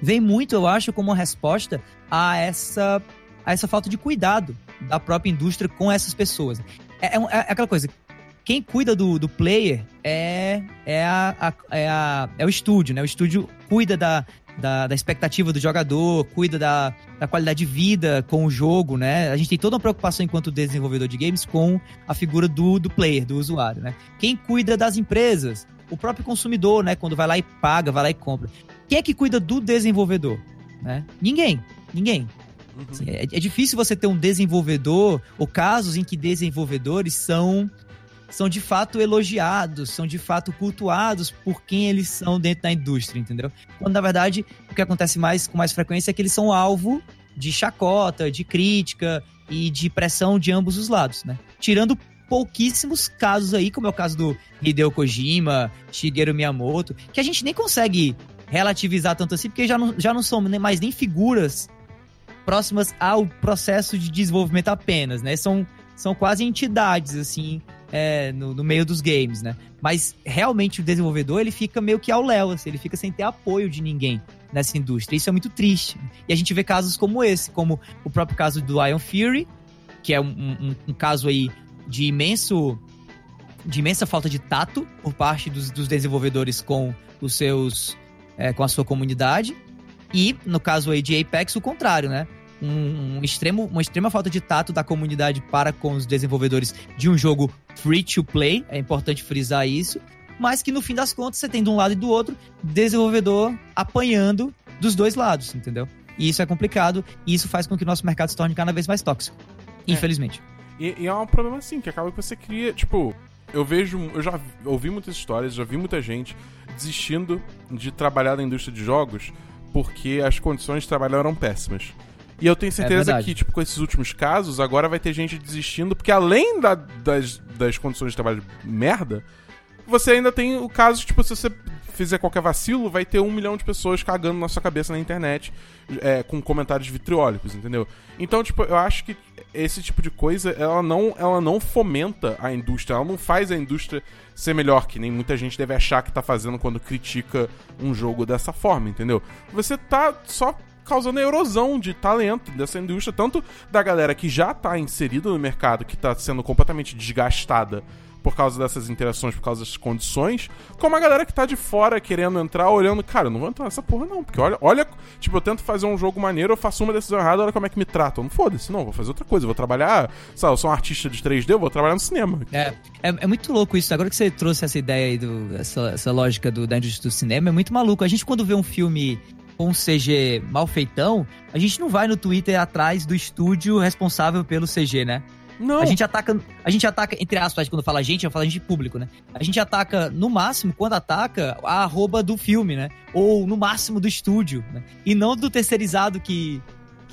vem muito, eu acho, como uma resposta a essa, a essa falta de cuidado da própria indústria com essas pessoas. É, é, é aquela coisa, quem cuida do, do player é, é, a, a, é, a, é o estúdio, né? O estúdio cuida da, da, da, expectativa do jogador, cuida da, da qualidade de vida com o jogo, né? A gente tem toda uma preocupação enquanto desenvolvedor de games com a figura do, do player, do usuário, né? Quem cuida das empresas? O próprio consumidor, né? Quando vai lá e paga, vai lá e compra. Quem é que cuida do desenvolvedor? Né? Ninguém. Ninguém. Uhum. Assim, é, é difícil você ter um desenvolvedor, ou casos em que desenvolvedores são são de fato elogiados, são de fato cultuados por quem eles são dentro da indústria, entendeu? Quando na verdade o que acontece mais com mais frequência é que eles são alvo de chacota, de crítica e de pressão de ambos os lados, né? Tirando pouquíssimos casos aí, como é o caso do Hideo Kojima, Shigeru Miyamoto, que a gente nem consegue relativizar tanto assim, porque já não, já não são mais nem figuras próximas ao processo de desenvolvimento apenas, né? São, são quase entidades, assim, é, no, no, meio dos games, né? Mas realmente o desenvolvedor ele fica meio que ao léu, assim, ele fica sem ter apoio de ninguém nessa indústria. Isso é muito triste. E a gente vê casos como esse, como o próprio caso do Iron Fury, que é um, um, um caso aí de imenso de imensa falta de tato por parte dos, dos desenvolvedores com os seus é, com a sua comunidade e no caso aí de Apex o contrário, né? Um, um, extremo, uma extrema falta de tato da comunidade para com os desenvolvedores de um jogo free to play, é importante frisar isso, mas que no fim das contas você tem de um lado e do outro desenvolvedor apanhando dos dois lados, entendeu? E isso é complicado e isso faz com que o nosso mercado se torne cada vez mais tóxico, é. infelizmente. E, e, é um problema assim, que acaba que você cria, tipo, eu vejo, eu já ouvi muitas histórias, já vi muita gente desistindo de trabalhar na indústria de jogos porque as condições de trabalho eram péssimas. E eu tenho certeza é que, tipo, com esses últimos casos, agora vai ter gente desistindo, porque além da, das, das condições de trabalho merda, você ainda tem o caso, tipo, se você fizer qualquer vacilo, vai ter um milhão de pessoas cagando na sua cabeça na internet é, com comentários vitriólicos, entendeu? Então, tipo, eu acho que esse tipo de coisa, ela não, ela não fomenta a indústria, ela não faz a indústria ser melhor, que nem muita gente deve achar que tá fazendo quando critica um jogo dessa forma, entendeu? Você tá só causando erosão de talento dessa indústria, tanto da galera que já está inserida no mercado, que está sendo completamente desgastada por causa dessas interações, por causa das condições, como a galera que tá de fora querendo entrar, olhando, cara, eu não vou entrar nessa porra não, porque olha, olha, tipo, eu tento fazer um jogo maneiro, eu faço uma decisão errada, olha como é que me tratam. Não foda-se, não, vou fazer outra coisa, vou trabalhar, sabe, eu sou um artista de 3D, eu vou trabalhar no cinema. É, é, é muito louco isso. Agora que você trouxe essa ideia aí, do, essa, essa lógica do, da indústria do cinema, é muito maluco. A gente quando vê um filme com um CG mal feitão, a gente não vai no Twitter atrás do estúdio responsável pelo CG, né? Não. A gente ataca, a gente ataca, entre aspas, quando fala a gente, eu falo a gente público, né? A gente ataca, no máximo, quando ataca, a arroba do filme, né? Ou no máximo do estúdio, né? E não do terceirizado que,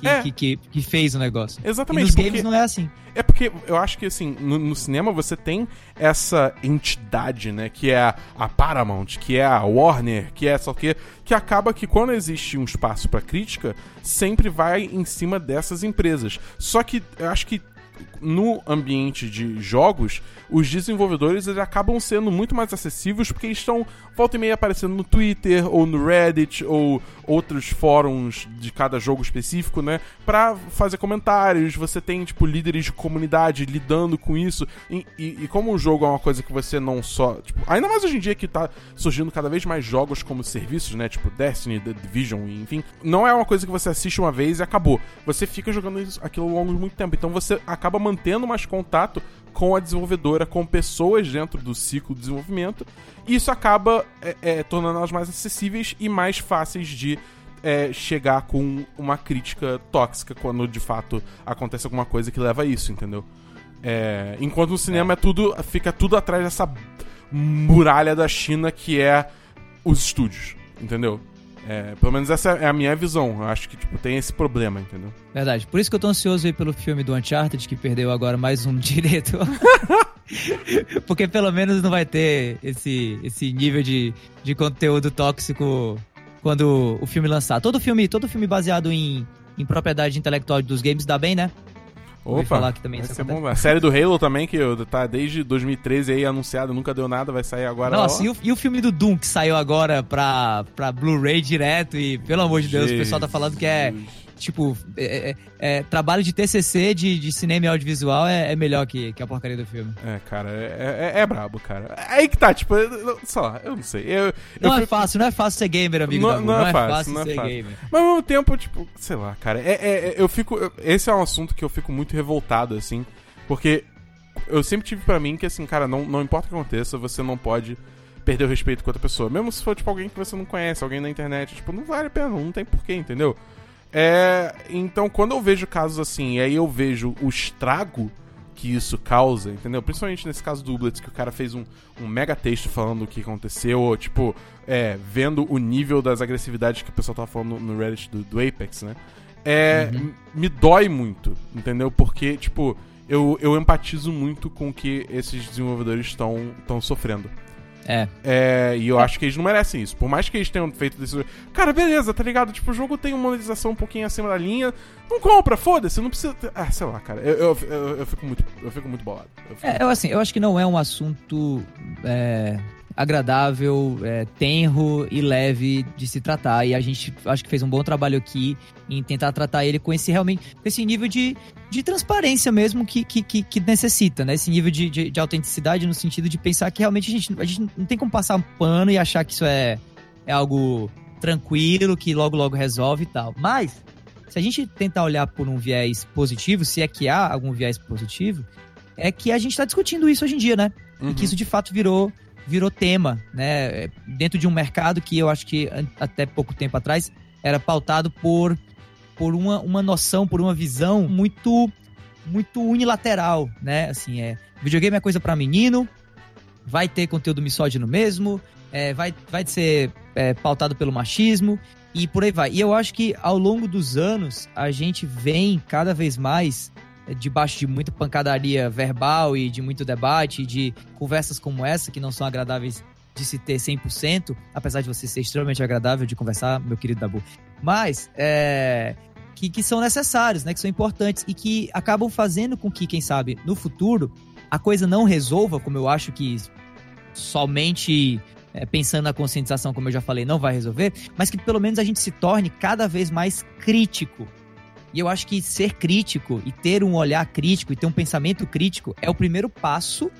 que, É. que, que, que fez o negócio. Exatamente, E nos games não é assim. É porque eu acho que, assim, no, no cinema você tem essa entidade, né? Que é a, a Paramount, que é a Warner, que é só que que acaba que quando existe um espaço pra crítica, sempre vai em cima dessas empresas. Só que eu acho que no ambiente de jogos, os desenvolvedores eles acabam sendo muito mais acessíveis porque estão volta e meia aparecendo no Twitter ou no Reddit ou outros fóruns de cada jogo específico, né, Pra fazer comentários. Você tem tipo líderes de comunidade lidando com isso e, e- e como o jogo é uma coisa que você não só, tipo, ainda mais hoje em dia que tá surgindo cada vez mais jogos como serviços, né, tipo Destiny, The Division, enfim, não é uma coisa que você assiste uma vez e acabou. Você fica jogando aquilo ao longo de muito tempo. Então você acaba mantendo mais contato com a desenvolvedora, com pessoas dentro do ciclo de desenvolvimento. E isso acaba é, é, tornando elas mais acessíveis e mais fáceis de é, chegar com uma crítica tóxica quando de fato acontece alguma coisa que leva a isso, entendeu? É, enquanto no cinema é. tudo fica tudo atrás dessa muralha da China que é os estúdios, entendeu? É, pelo menos essa é a minha visão. Eu acho que tipo, tem esse problema, entendeu? Verdade. Por isso que eu tô ansioso aí pelo filme do Uncharted, que perdeu agora mais um diretor. Porque pelo menos não vai ter esse, esse nível de, de conteúdo tóxico quando o filme lançar. Todo filme, todo filme baseado em, em propriedade intelectual dos games dá bem, né? Opa, falar que também isso bom. A série do Halo também, que tá desde 2013 aí anunciada, nunca deu nada, vai sair agora. Nossa, ó. e o, e o filme do Doom que saiu agora pra, pra Blu-ray direto e, pelo amor de Deus, o pessoal tá falando que é, tipo, é, é- é- trabalho de TCC de, de cinema e audiovisual é, é melhor que, que a porcaria do filme. É, cara, é, é, é brabo, cara. É Aí que tá, tipo, eu- sei lá, eu não sei. Eu, eu Não é fico- fácil, não é fácil ser gamer, amigo. Não- Dabu, não é fácil, não é ser fácil. gamer. Mas ao mesmo tempo, tipo, sei lá, cara, é, é- é- eu fico. eu- esse é um assunto que eu fico muito revoltado, assim, porque eu sempre tive pra mim que, assim, cara, não, não importa o que aconteça, você não pode perder o respeito com outra pessoa. Mesmo se for, tipo, alguém que você não conhece, alguém na internet, tipo, não vale a pena, não tem porquê, entendeu? É. Então, quando eu vejo casos assim, e aí eu vejo o estrago que isso causa, entendeu? Principalmente nesse caso do Blitz, que o cara fez um, um mega texto falando o que aconteceu, ou, tipo, é, vendo o nível das agressividades que o pessoal tava falando no Reddit do, do Apex, né? É, m- me dói muito, entendeu? Porque, tipo, eu, eu empatizo muito com o que esses desenvolvedores estão sofrendo. É. É, e eu acho que eles não merecem isso. Por mais que eles tenham feito desse. Cara, beleza, tá ligado? Tipo, o jogo tem uma monetização um pouquinho acima da linha. Não compra, foda-se, não precisa. Ah, sei lá, cara. Eu, eu, eu, eu fico, muito, eu fico muito bolado. Eu fico- É, eu, assim, eu acho que não é um assunto é, agradável, é, tenro e leve de se tratar. E a gente acho que fez um bom trabalho aqui em tentar tratar ele com esse realmente com esse nível de, de transparência mesmo que, que, que, que necessita, né? Esse nível de, de, de autenticidade no sentido de pensar que realmente a gente, a gente não tem como passar um pano e achar que isso é, é algo tranquilo, que logo logo resolve e tal. Mas, se a gente tentar olhar por um viés positivo, se é que há algum viés positivo, é que a gente está discutindo isso hoje em dia, né? Uhum. E que isso de fato virou, virou tema, né? Dentro de um mercado que eu acho que até pouco tempo atrás era pautado por, por uma, uma noção, por uma visão muito muito unilateral, né? Assim, é, videogame é coisa para menino, vai ter conteúdo misógino mesmo, é, vai, vai ser é, pautado pelo machismo e por aí vai. E eu acho que ao longo dos anos a gente vem cada vez mais debaixo de muita pancadaria verbal e de muito debate, de conversas como essa que não são agradáveis de se ter 100%, apesar de você ser extremamente agradável de conversar, meu querido Dabu. Mas, é, que, que são necessários, né, que são importantes e que acabam fazendo com que, quem sabe, no futuro, a coisa não resolva, como eu acho que somente é, pensando na conscientização, como eu já falei, não vai resolver, mas que pelo menos a gente se torne cada vez mais crítico. E eu acho que ser crítico e ter um olhar crítico e ter um pensamento crítico é o primeiro passo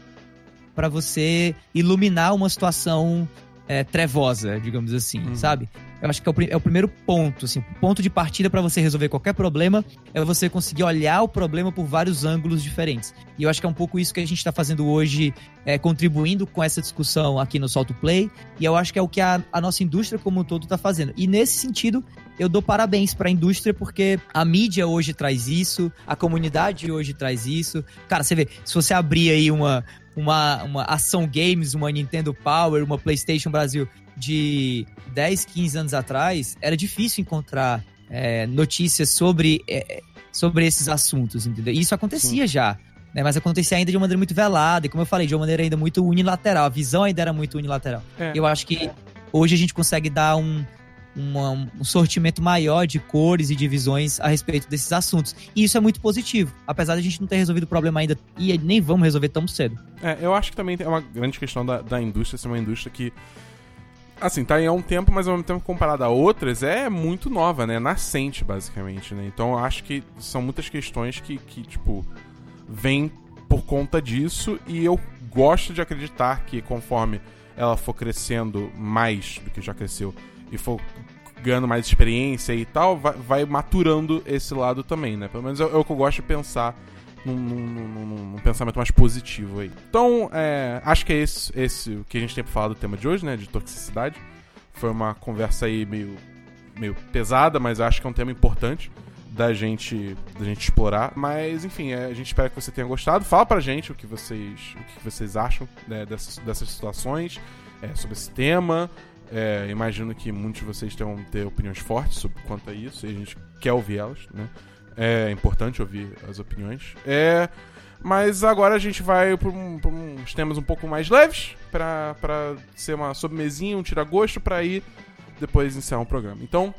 para você iluminar uma situação é, trevosa, digamos assim, uhum. sabe? Eu acho que é o, é o, primeiro ponto, assim, o ponto de partida para você resolver qualquer problema é você conseguir olhar o problema por vários ângulos diferentes. E eu acho que é um pouco isso que a gente está fazendo hoje, é, contribuindo com essa discussão aqui no Solto Play. E eu acho que é o que a, a nossa indústria como um todo está fazendo. E nesse sentido, eu dou parabéns para a indústria porque a mídia hoje traz isso, a comunidade hoje traz isso. Cara, você vê, se você abrir aí uma, uma, uma ação games, uma Nintendo Power, uma PlayStation Brasil de 10, 15 anos atrás, era difícil encontrar é, notícias sobre, é, sobre esses assuntos, entendeu? E isso acontecia Sim. já. Né, mas acontecia ainda de uma maneira muito velada, e como eu falei, de uma maneira ainda muito unilateral. A visão ainda era muito unilateral. É. Eu acho que hoje a gente consegue dar um, uma, um sortimento maior de cores e de visões a respeito desses assuntos. E isso é muito positivo, apesar de a gente não ter resolvido o problema ainda e nem vamos resolver tão cedo. É, eu acho que também é uma grande questão da, da indústria ser uma indústria que. Assim, tá aí há um tempo, mas ao mesmo tempo comparado a outras, é muito nova, né? Nascente, basicamente, né? Então acho que são muitas questões que, que tipo, vêm por conta disso e eu gosto de acreditar que conforme ela for crescendo mais do que já cresceu e for ganhando mais experiência e tal, vai, vai maturando esse lado também, né? Pelo menos é, é o que eu gosto de pensar num, num, num, num, pensamento mais positivo aí. Então, é, acho que é esse, esse o que a gente tem pra falar do tema de hoje, né? De toxicidade. Foi uma conversa aí meio, meio pesada, mas acho que é um tema importante da gente, da gente explorar. Mas, enfim, é, a gente espera que você tenha gostado. Fala pra gente o que vocês, o que vocês acham né, dessas, dessas situações, é, sobre esse tema. É, imagino que muitos de vocês tenham ter opiniões fortes sobre quanto a isso, e a gente quer ouvir elas, né? É importante ouvir as opiniões. É, mas agora a gente vai para um, uns temas um pouco mais leves, para ser uma sobremesinha, um tira-gosto, para ir depois encerrar o programa. Então,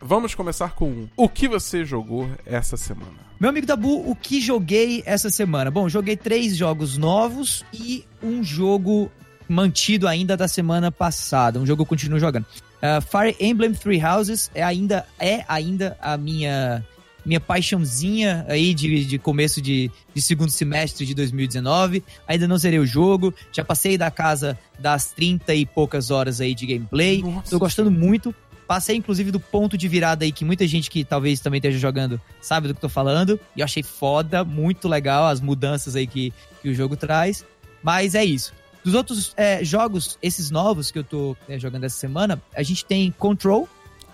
vamos começar com o que você jogou essa semana. Meu amigo Dabu, o que joguei essa semana? Bom, joguei três jogos novos e um jogo mantido ainda da semana passada. Um jogo que eu continuo jogando. Uh, Fire Emblem Three Houses é ainda, é ainda a minha minha paixãozinha aí de, de começo de, de segundo semestre de 2019. Ainda não zerei o jogo, já passei da casa das 30 e poucas horas aí de gameplay. Nossa. Tô gostando muito. Passei, inclusive, do ponto de virada aí que muita gente que talvez também esteja jogando sabe do que tô falando. E eu achei foda, muito legal as mudanças aí que, que o jogo traz. Mas é isso. Dos outros é, jogos, esses novos que eu tô é, jogando essa semana, a gente tem Control.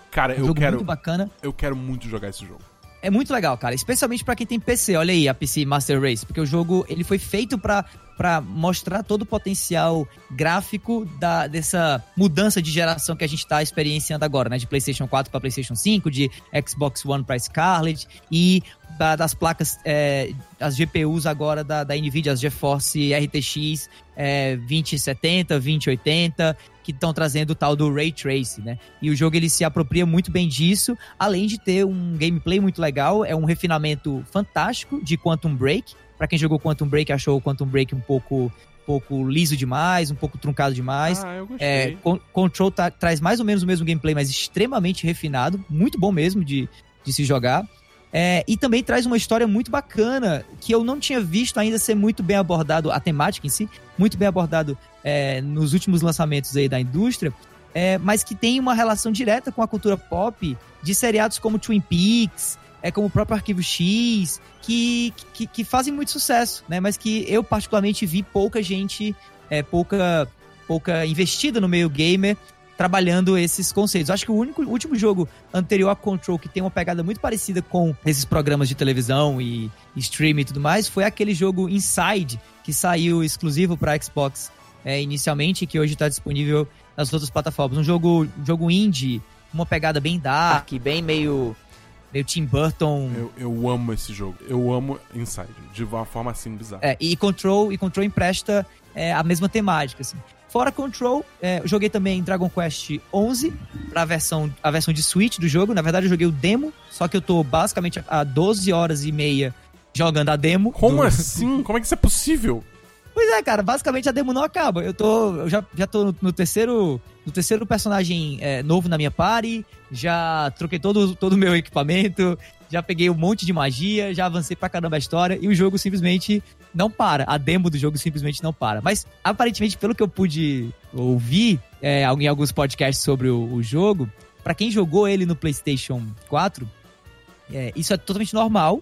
Cara, um eu quero. Muito bacana. Eu quero muito jogar esse jogo. É muito legal, cara. Especialmente para quem tem PC. Olha aí a PC Master Race. Porque o jogo ele foi feito para para mostrar todo o potencial gráfico da, dessa mudança de geração que a gente está experienciando agora, né? De PlayStation 4 para PlayStation 5, de Xbox One para Scarlet e da, das placas, é, as GPUs agora da, da NVIDIA, as GeForce RTX é, 2070, 2080, que estão trazendo o tal do Ray Tracing, né? E o jogo ele se apropria muito bem disso, além de ter um gameplay muito legal, é um refinamento fantástico de Quantum Break. Para quem jogou Quantum Break, achou o Quantum Break um pouco pouco liso demais, um pouco truncado demais. Ah, eu gostei. É, Control tá, traz mais ou menos o mesmo gameplay, mas extremamente refinado, muito bom mesmo de, de se jogar. É, e também traz uma história muito bacana, que eu não tinha visto ainda ser muito bem abordado, a temática em si, muito bem abordado é, nos últimos lançamentos aí da indústria, é, mas que tem uma relação direta com a cultura pop de seriados como Twin Peaks, é como o próprio Arquivo X, que, que, que fazem muito sucesso, né? Mas que eu particularmente vi pouca gente, é, pouca, pouca investida no meio gamer trabalhando esses conceitos. Acho que o único o último jogo anterior a Control que tem uma pegada muito parecida com esses programas de televisão e, e streaming e tudo mais foi aquele jogo Inside que saiu exclusivo para Xbox é, inicialmente que hoje está disponível nas outras plataformas. Um jogo um jogo indie, uma pegada bem dark, bem meio meio Tim Burton. Eu, eu amo esse jogo. Eu amo Inside, de uma forma assim bizarra. É, e Control e Control empresta é, a mesma temática assim. Fora Control, é, eu joguei também Dragon Quest 11 para a versão, a versão de Switch do jogo. Na verdade, eu joguei o demo, só que eu tô basicamente há 12 horas e meia jogando a demo. Como do... assim? Como é que isso é possível? Pois é, cara, basicamente a demo não acaba. Eu tô. Eu já, já tô no, no terceiro. No terceiro personagem é, novo na minha party. Já troquei todo o todo meu equipamento. já peguei um monte de magia, já avancei pra caramba a história e o jogo simplesmente não para. A demo do jogo simplesmente não para. Mas aparentemente, pelo que eu pude ouvir é, em alguns podcasts sobre o, o jogo, para quem jogou ele no PlayStation 4, é, isso é totalmente normal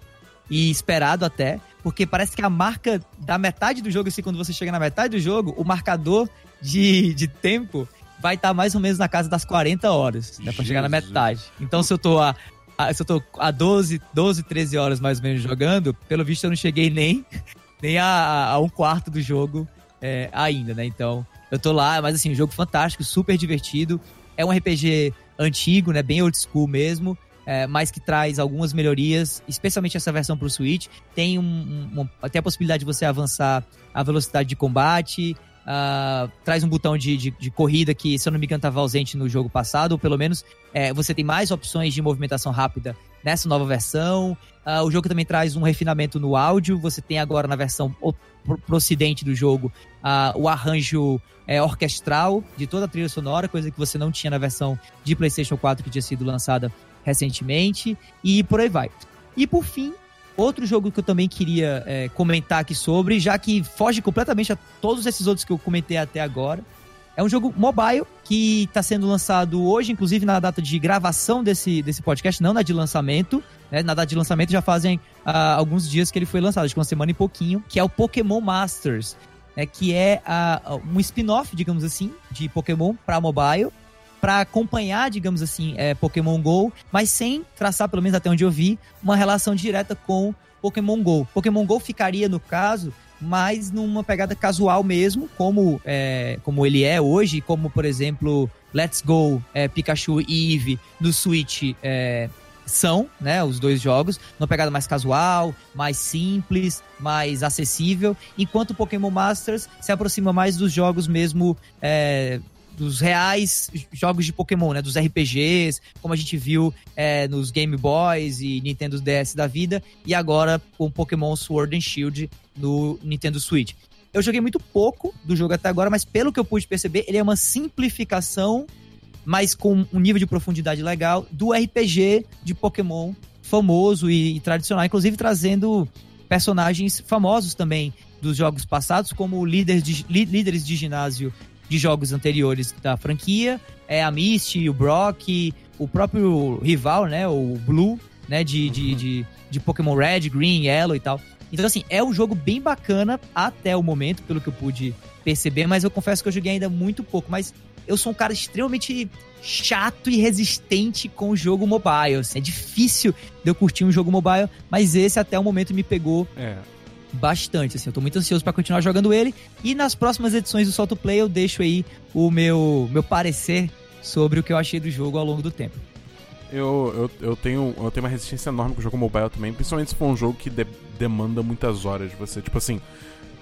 e esperado até, porque parece que a marca da metade do jogo, assim, quando você chega na metade do jogo, o marcador de, de tempo vai estar tá mais ou menos na casa das 40 horas, né, pra chegar na metade. Então, se eu tô a, a, se eu tô a 12, 12, 13 horas mais ou menos jogando, pelo visto eu não cheguei nem, nem a, a um quarto do jogo é, ainda, né? Então, eu tô lá, mas assim, um jogo fantástico, super divertido. É um RPG antigo, né? Bem old school mesmo. É, mas que traz algumas melhorias, especialmente essa versão para o Switch. Tem um, um, até a possibilidade de você avançar a velocidade de combate, Uh, traz um botão de, de, de, corrida que, se eu não me engano, estava ausente no jogo passado, ou pelo menos é, você tem mais opções de movimentação rápida nessa nova versão. Uh, o jogo também traz um refinamento no áudio. Você tem agora na versão procedente do jogo uh, o arranjo é, orquestral de toda a trilha sonora, coisa que você não tinha na versão de PlayStation 4 que tinha sido lançada recentemente. E por aí vai. E por fim, Outro jogo que eu também queria é, comentar aqui sobre, já que foge completamente a todos esses outros que eu comentei até agora, é um jogo mobile que está sendo lançado hoje, inclusive na data de gravação desse, desse podcast, não na de lançamento. Né? Na data de lançamento já fazem uh, alguns dias que ele foi lançado, acho que uma semana e pouquinho, que é o Pokémon Masters, né? que é uh, um spin-off, digamos assim, de Pokémon para mobile para acompanhar, digamos assim, é, Pokémon Go, mas sem traçar, pelo menos até onde eu vi, uma relação direta com Pokémon Go. Pokémon Go ficaria, no caso, mais numa pegada casual mesmo, como, é, como ele é hoje, como, por exemplo, Let's Go, é, Pikachu e Eevee no Switch é, são, né, os dois jogos, numa pegada mais casual, mais simples, mais acessível, enquanto Pokémon Masters se aproxima mais dos jogos mesmo é, dos reais jogos de Pokémon, né? Dos RPGs, como a gente viu é, nos Game Boys e Nintendo DS da vida, e agora com Pokémon Sword and Shield no Nintendo Switch. Eu joguei muito pouco do jogo até agora, mas pelo que eu pude perceber, ele é uma simplificação, mas com um nível de profundidade legal, do RPG de Pokémon famoso e, e tradicional, inclusive trazendo personagens famosos também dos jogos passados, como de, líderes de ginásio de jogos anteriores da franquia. É a Misty, o Brock, o próprio rival, né? O Blue, né? De, uhum. de, de, de Pokémon Red, Green, Yellow e tal. Então, assim, é um jogo bem bacana até o momento, pelo que eu pude perceber, mas eu confesso que eu joguei ainda muito pouco. Mas eu sou um cara extremamente chato e resistente com o jogo mobile. Assim, é difícil de eu curtir um jogo mobile, mas esse até o momento me pegou é bastante, assim, eu tô muito ansioso para continuar jogando ele e nas próximas edições do Solto Play eu deixo aí o meu, meu parecer sobre o que eu achei do jogo ao longo do tempo. Eu, eu, eu, tenho, eu tenho uma resistência enorme com o jogo mobile também, principalmente se for um jogo que de, demanda muitas horas de você. Tipo assim,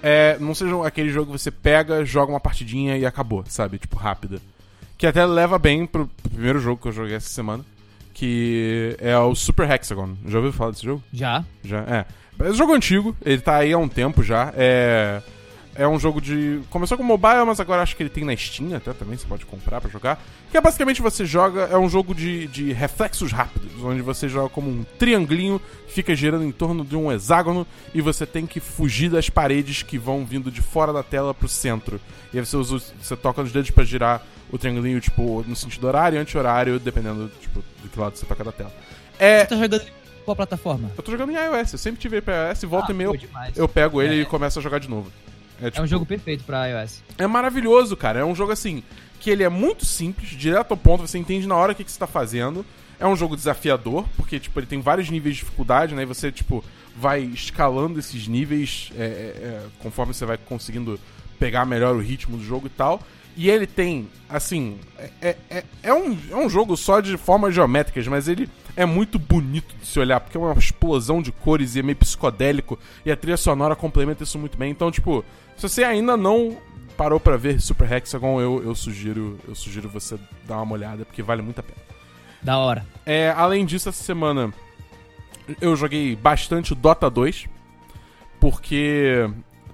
é, não seja aquele jogo que você pega, joga uma partidinha e acabou, sabe? Tipo, rápida. Que até leva bem pro primeiro jogo que eu joguei essa semana, que é o Super Hexagon. Já ouviu falar desse jogo? Já. Já, é. É um jogo antigo, ele tá aí há um tempo já. É. É um jogo de. Começou com mobile, mas agora acho que ele tem na Steam até também, você pode comprar para jogar. Que é basicamente você joga. É um jogo de, de reflexos rápidos, onde você joga como um triangulinho que fica girando em torno de um hexágono e você tem que fugir das paredes que vão vindo de fora da tela pro centro. E aí você, usa, você toca nos dedos para girar o triangulinho, tipo, no sentido horário e anti-horário, dependendo tipo, do que lado você toca da tela. É. Você tá jogando qual plataforma? Eu tô jogando em iOS. Eu sempre tive iOS, volta ah, e meio eu pego ele é. e começo a jogar de novo. É, tipo, é, um jogo perfeito pra iOS. É maravilhoso, cara. É um jogo assim, que ele é muito simples, direto ao ponto, você entende na hora o que, que você tá fazendo. É um jogo desafiador, porque, tipo, ele tem vários níveis de dificuldade, né? E você, tipo, vai escalando esses níveis é, é, é conforme você vai conseguindo pegar melhor o ritmo do jogo e tal. E ele tem, assim, é, é, é, um, é um jogo só de formas geométricas, mas ele é muito bonito de se olhar, porque é uma explosão de cores e é meio psicodélico, e a trilha sonora complementa isso muito bem. Então, tipo, se você ainda não parou para ver Super Hexagon, eu, eu sugiro eu sugiro você dar uma olhada, porque vale muito a pena. Da hora. É, além disso, essa semana eu joguei bastante o Dota 2, porque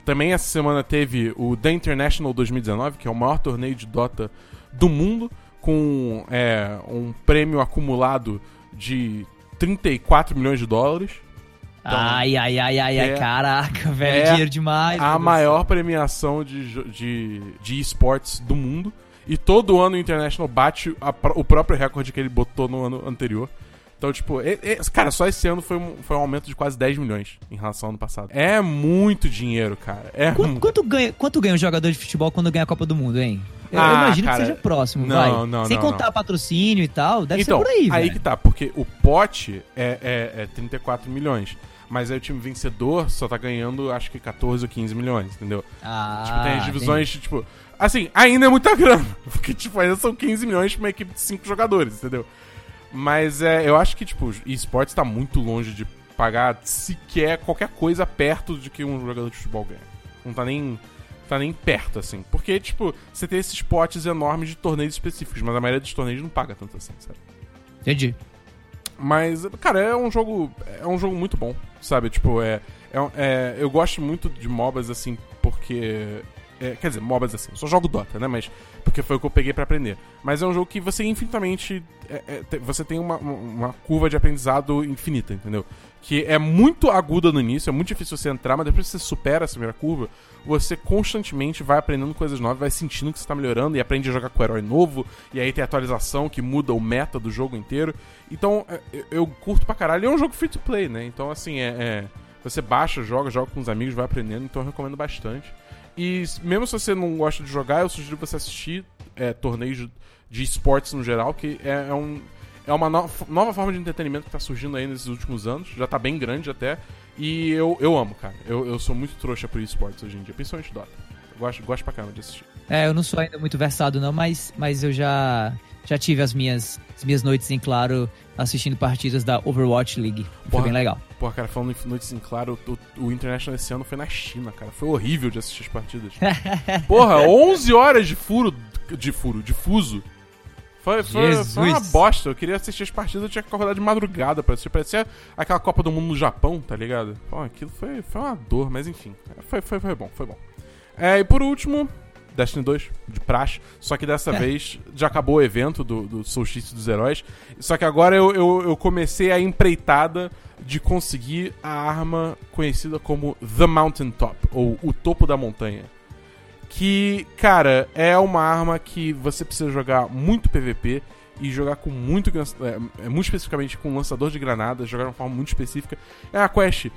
também essa semana teve o The International 2019, que é o maior torneio de Dota do mundo, com é, um prêmio acumulado de 34 milhões de dólares. Então, ai, ai, ai, ai, é, caraca, velho, é dinheiro demais. A maior premiação de, de, de esportes do mundo. E todo ano o International bate a, o próprio recorde que ele botou no ano anterior. Então, tipo, é, é, cara, só esse ano foi um, foi um aumento de quase 10 milhões em relação ao ano passado. É muito dinheiro, cara. É quanto, quanto, ganha, quanto ganha um jogador de futebol quando ganha a Copa do Mundo, hein? Eu, ah, imagino cara, que seja próximo, não, vai. Não, Sem não, contar não. patrocínio e tal, deve então, ser por aí, Aí que tá, porque o pote é, é, é 34 milhões. Mas aí o time vencedor só tá ganhando, acho que 14 ou 15 milhões, entendeu? Ah, tipo, tem as divisões, tipo. Assim, ainda é muita grana. Porque, tipo, ainda são 15 milhões pra uma equipe de 5 jogadores, entendeu? Mas é, eu acho que, tipo, esportes tá muito longe de pagar sequer qualquer coisa perto de que um jogador de futebol ganha. Não tá nem. Tá nem perto, assim. Porque, tipo, você tem esses potes enormes de torneios específicos, mas a maioria dos torneios não paga tanto assim, sabe? Entendi. Mas, cara, é um jogo. É um jogo muito bom, sabe? Tipo, é. é, é eu gosto muito de MOBAs, assim, porque. É, quer dizer, MOBAs assim, eu só jogo Dota, né? Mas. Porque foi o que eu peguei para aprender. Mas é um jogo que você infinitamente. É, é, você tem uma, uma curva de aprendizado infinita, entendeu? Que é muito aguda no início, é muito difícil você entrar, mas depois que você supera essa primeira curva, você constantemente vai aprendendo coisas novas, vai sentindo que você tá melhorando e aprende a jogar com o herói novo, e aí tem atualização que muda o meta do jogo inteiro. Então, é, eu curto pra caralho. E é um jogo free to play, né? Então, assim, é, é você baixa, joga, joga com os amigos, vai aprendendo, então eu recomendo bastante. E mesmo se você não gosta de jogar, eu sugiro você assistir é, torneios de esportes no geral, que é, é um, é uma no nova forma de entretenimento que está surgindo aí nesses últimos anos. Já está bem grande até. E eu, eu amo, cara. Eu, eu sou muito trouxa por esportes hoje em dia, principalmente Dota. Eu gosto, gosto pra caramba de assistir. É, eu não sou ainda muito versado, não, mas, mas eu já, já tive as minhas, as minhas noites em claro assistindo partidas da Overwatch League. Foi porra, bem legal. Porra, cara, falando em noites em claro, o, o, International esse ano foi na China, cara. Foi horrível de assistir as partidas. porra, 11 horas de furo. De furo, de fuso. Foi, foi, foi, uma bosta. Eu queria assistir as partidas, eu tinha que acordar de madrugada pra assistir. Parecia aquela Copa do Mundo no Japão, tá ligado? Pô, aquilo foi, foi uma dor, mas enfim. Foi, foi, foi bom, foi bom. É, e por último, Destiny 2, de praxe. Só que dessa é. vez já acabou o evento do, do Solstício dos Heróis. Só que agora eu, eu, eu, comecei a empreitada de conseguir a arma conhecida como The Mountain Top, ou o topo da montanha. Que, cara, é uma arma que você precisa jogar muito PVP e jogar com muito. É, muito especificamente com lançador de granadas, jogar de uma forma muito específica. É uma quest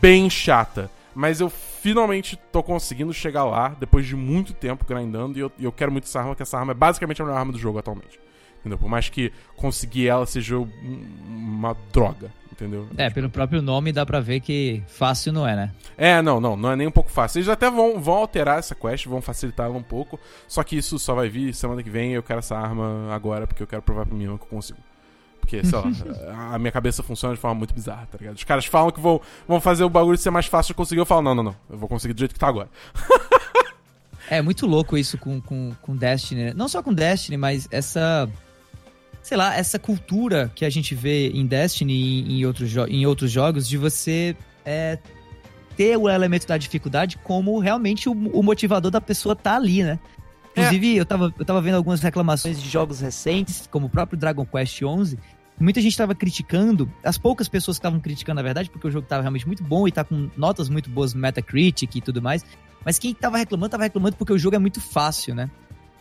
bem chata. Mas eu finalmente tô conseguindo chegar lá, depois de muito tempo grindando, e eu, e eu quero muito essa arma, porque essa arma é basicamente a melhor arma do jogo atualmente. Entendeu? Por mais que conseguir ela seja uma droga, entendeu? É, pelo próprio nome dá pra ver que fácil não é, né? É, não, não, não é nem um pouco fácil. Eles até vão, vão alterar essa quest, vão facilitar ela um pouco, só que isso só vai vir semana que vem e eu quero essa arma agora, porque eu quero provar pra mim que eu consigo. Porque, sei lá, a minha cabeça funciona de forma muito bizarra, tá ligado? Os caras falam que vão, vão fazer o bagulho ser mais fácil de conseguir, eu falo, não, não, não, eu vou conseguir do jeito que tá agora. é muito louco isso com, com, com Destiny, né? Não só com Destiny, mas essa sei lá, essa cultura que a gente vê em Destiny e em outros, em outros jogos de você é, ter o elemento da dificuldade como realmente o, o motivador da pessoa tá ali, né? Inclusive, é. eu, tava, eu tava vendo algumas reclamações de jogos recentes, como o próprio Dragon Quest XI, Muita gente estava criticando, as poucas pessoas que estavam criticando, na verdade, porque o jogo estava realmente muito bom e tá com notas muito boas no Metacritic e tudo mais. Mas quem estava reclamando, estava reclamando porque o jogo é muito fácil, né?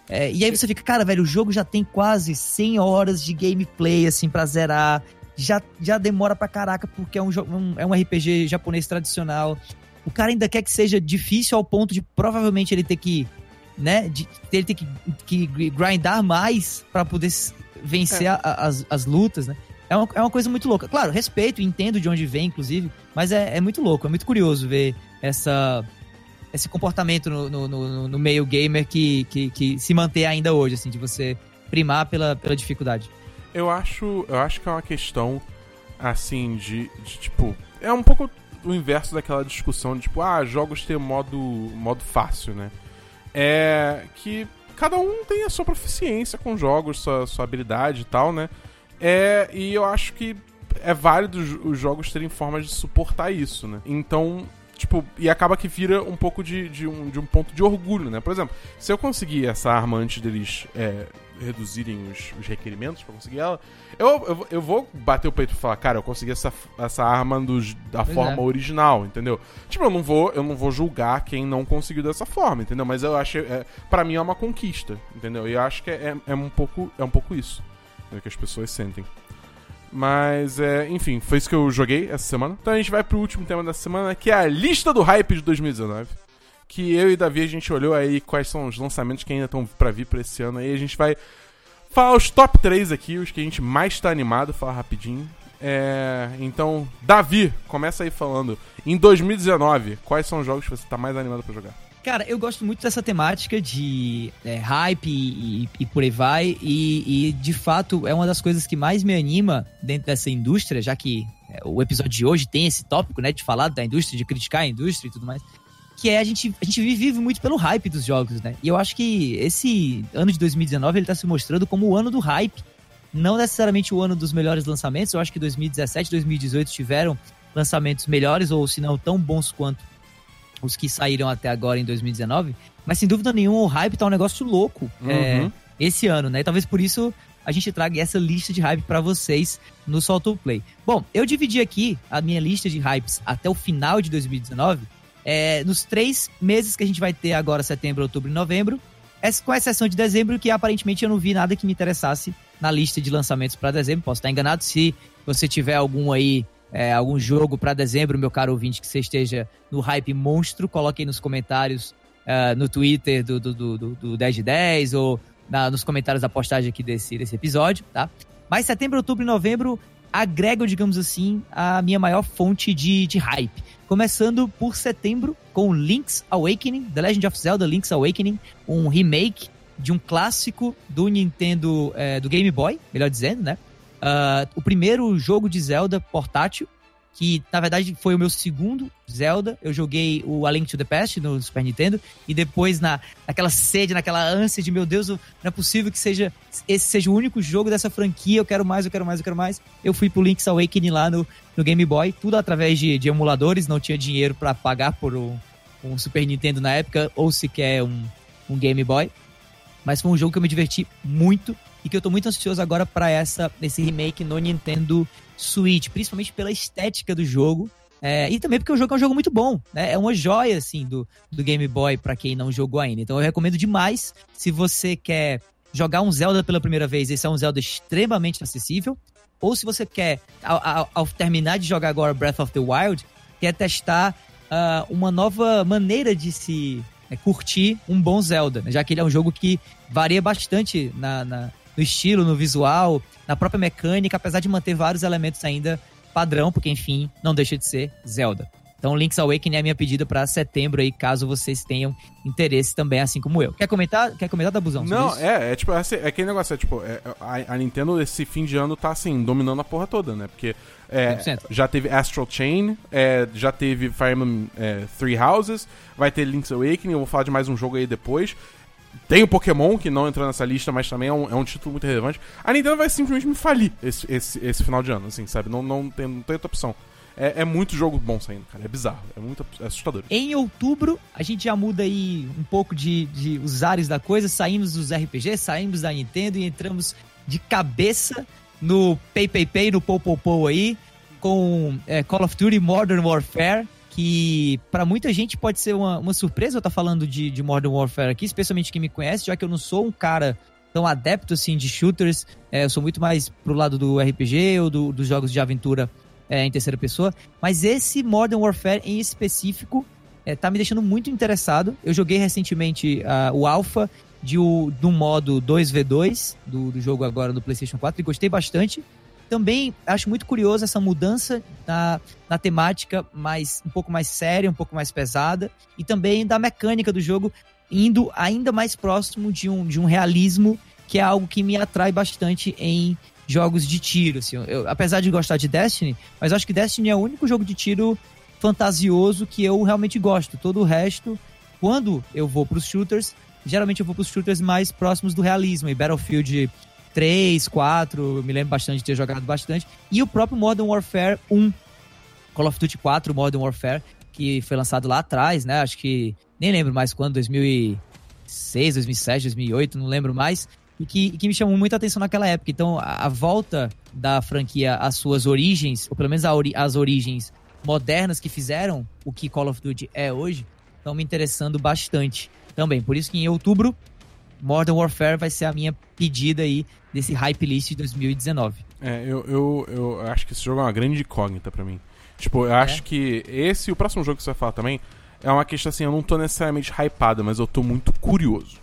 É, e aí você fica, cara, velho, o jogo já tem quase 100 horas de gameplay, assim, pra zerar. Já, já demora pra caraca, porque é um, um, é um RPG japonês tradicional. O cara ainda quer que seja difícil ao ponto de provavelmente ele ter que, né, de, ele ter que, que grindar mais para poder vencer é. a, as, as lutas, né? É uma, é uma coisa muito louca. Claro, respeito, entendo de onde vem, inclusive, mas é, é muito louco, é muito curioso ver essa, esse comportamento no, no, no, no meio gamer que, que, que, se mantém ainda hoje, assim, de você primar pela, pela dificuldade. Eu acho, eu acho que é uma questão, assim, de, de tipo. É um pouco o inverso daquela discussão de, tipo, ah, jogos têm modo, modo fácil, né? É que cada um tem a sua proficiência com jogos, sua, sua habilidade e tal, né? É, e eu acho que é válido os jogos terem formas de suportar isso, né? Então, Tipo, e acaba que vira um pouco de, de, um, de um ponto de orgulho, né? Por exemplo, se eu conseguir essa arma antes deles é, reduzirem os, os requerimentos pra conseguir ela, eu, eu, eu, vou bater o peito e falar, cara, eu consegui essa, essa arma dos, da pois forma é. original, entendeu? Tipo, eu não vou eu não vou julgar quem não conseguiu dessa forma, entendeu? Mas eu acho, é, para mim é uma conquista, entendeu? E eu acho que é, é, é um pouco é um pouco isso né, que as pessoas sentem. Mas, é, enfim, foi isso que eu joguei essa semana. Então a gente vai pro último tema da semana, que é a lista do hype de 2019. Que eu e Davi a gente olhou aí quais são os lançamentos que ainda estão para vir pra esse ano aí. A gente vai falar os top 3 aqui, os que a gente mais tá animado, falar rapidinho. É, então, Davi, começa aí falando. Em 2019, quais são os jogos que você tá mais animado para jogar? Cara, eu gosto muito dessa temática de é, hype e, e, e, por aí vai. E, e, de fato, é uma das coisas que mais me anima dentro dessa indústria, já que é, o episódio de hoje tem esse tópico, né, de falar da indústria, de criticar a indústria e tudo mais. Que é a gente, a gente vive muito pelo hype dos jogos, né? E eu acho que esse ano de 2019 ele tá se mostrando como o ano do hype. Não necessariamente o ano dos melhores lançamentos. Eu acho que 2017 2018 tiveram lançamentos melhores, ou se não tão bons quanto os que saíram até agora em 2019. Mas sem dúvida nenhuma, o hype tá um negócio louco uhum. é, esse ano, né? E talvez por isso a gente traga essa lista de hype para vocês no Solto Play. Bom, eu dividi aqui a minha lista de hypes até o final de 2019, é, nos três meses que a gente vai ter agora, setembro, outubro e novembro, com exceção de dezembro, que aparentemente eu não vi nada que me interessasse na lista de lançamentos para dezembro. Posso estar enganado se você tiver algum aí é, algum jogo para dezembro, meu caro ouvinte, que você esteja no hype monstro, coloque aí nos comentários uh, no Twitter do, do, do, do 10 de 10 ou na, nos comentários da postagem aqui desse, desse episódio, tá? Mas setembro, outubro e novembro agregam, digamos assim, a minha maior fonte de, de hype. Começando por setembro com Link's Awakening, The Legend of Zelda Link's Awakening, um remake de um clássico do Nintendo, é, do Game Boy, melhor dizendo, né? Uh, o primeiro jogo de Zelda portátil, que na verdade foi o meu segundo Zelda. Eu joguei o A Link to the Past no Super Nintendo e depois na, naquela sede, naquela ânsia de meu Deus, não é possível que seja esse seja o único jogo dessa franquia, eu quero mais, eu quero mais, eu quero mais. Eu fui pro Link's Awakening lá no, no Game Boy, tudo através de, de emuladores, não tinha dinheiro para pagar por um, um, Super Nintendo na época ou sequer um, um Game Boy. Mas foi um jogo que eu me diverti muito e que eu tô muito ansioso agora para essa esse remake no Nintendo Switch, principalmente pela estética do jogo. É, e também porque o jogo é um jogo muito bom, né? É uma joia, assim, do, do Game Boy para quem não jogou ainda. Então eu recomendo demais, se você quer jogar um Zelda pela primeira vez, esse é um Zelda extremamente acessível. Ou se você quer, ao, ao, terminar de jogar agora Breath of the Wild, quer testar uh, uma nova maneira de se é, curtir um bom Zelda, né? já que ele é um jogo que varia bastante na, na no estilo, no visual, na própria mecânica, apesar de manter vários elementos ainda padrão, porque enfim, não deixa de ser Zelda. Então, Link's Awakening é a minha pedida para setembro aí, caso vocês tenham interesse também, assim como eu. Quer comentar? Quer comentar, Dabuzão? Não, é, é tipo, é, é aquele negócio, é tipo, é, a, a, Nintendo esse fim de ano tá assim, dominando a porra toda, né? Porque é, já teve Astral Chain, é, já teve Fire Emblem é, Three Houses, vai ter Link's Awakening, eu vou falar de mais um jogo aí depois. Tem o Pokémon, que não entrou nessa lista, mas também é um, é um título muito relevante. A Nintendo vai simplesmente me falir esse, esse, esse final de ano, assim, sabe? Não, não, tem, não tem outra opção. É, é, muito jogo bom saindo, cara. É bizarro. É muito assustador. Em outubro, a gente já muda aí um pouco de, de os ares da coisa. Saímos dos RPG, saímos da Nintendo e entramos de cabeça no Pay Pay Pay, no Pou Pou aí, com é, Call of Duty Modern Warfare que para muita gente pode ser uma, uma surpresa eu estar tá falando de, de Modern Warfare aqui, especialmente quem me conhece, já que eu não sou um cara tão adepto assim de shooters, é, eu sou muito mais pro lado do RPG ou do, dos jogos de aventura é, em terceira pessoa, mas esse Modern Warfare em específico é, tá me deixando muito interessado. Eu joguei recentemente uh, o Alpha de, o, do modo 2v2 do, do jogo agora do PlayStation 4 e gostei bastante. Também acho muito curioso essa mudança na, na temática mais um pouco mais séria, um pouco mais pesada, e também da mecânica do jogo indo ainda mais próximo de um, de um realismo que é algo que me atrai bastante em jogos de tiro. Assim. Eu, apesar de gostar de Destiny, mas acho que Destiny é o único jogo de tiro fantasioso que eu realmente gosto. Todo o resto, quando eu vou para os shooters, geralmente eu vou para os shooters mais próximos do realismo. E Battlefield 3, 4, me lembro bastante de ter jogado bastante. E o próprio Modern Warfare 1, Call of Duty 4 Modern Warfare, que foi lançado lá atrás, né? Acho que nem lembro mais quando, 2006, 2007, 2008, não lembro mais. E que, que me chamou muita atenção naquela época. Então, a, a volta da franquia às suas origens, ou pelo menos ori as origens modernas que fizeram o que Call of Duty é hoje, estão me interessando bastante também. Por isso que em outubro, Modern Warfare vai ser a minha pedida aí desse hype list de 2019. É, eu, eu, eu acho que esse jogo é uma grande incógnita para mim. Tipo, eu é. acho que esse e o próximo jogo que você vai falar também é uma questão assim, eu não tô necessariamente hypado, mas eu tô muito curioso.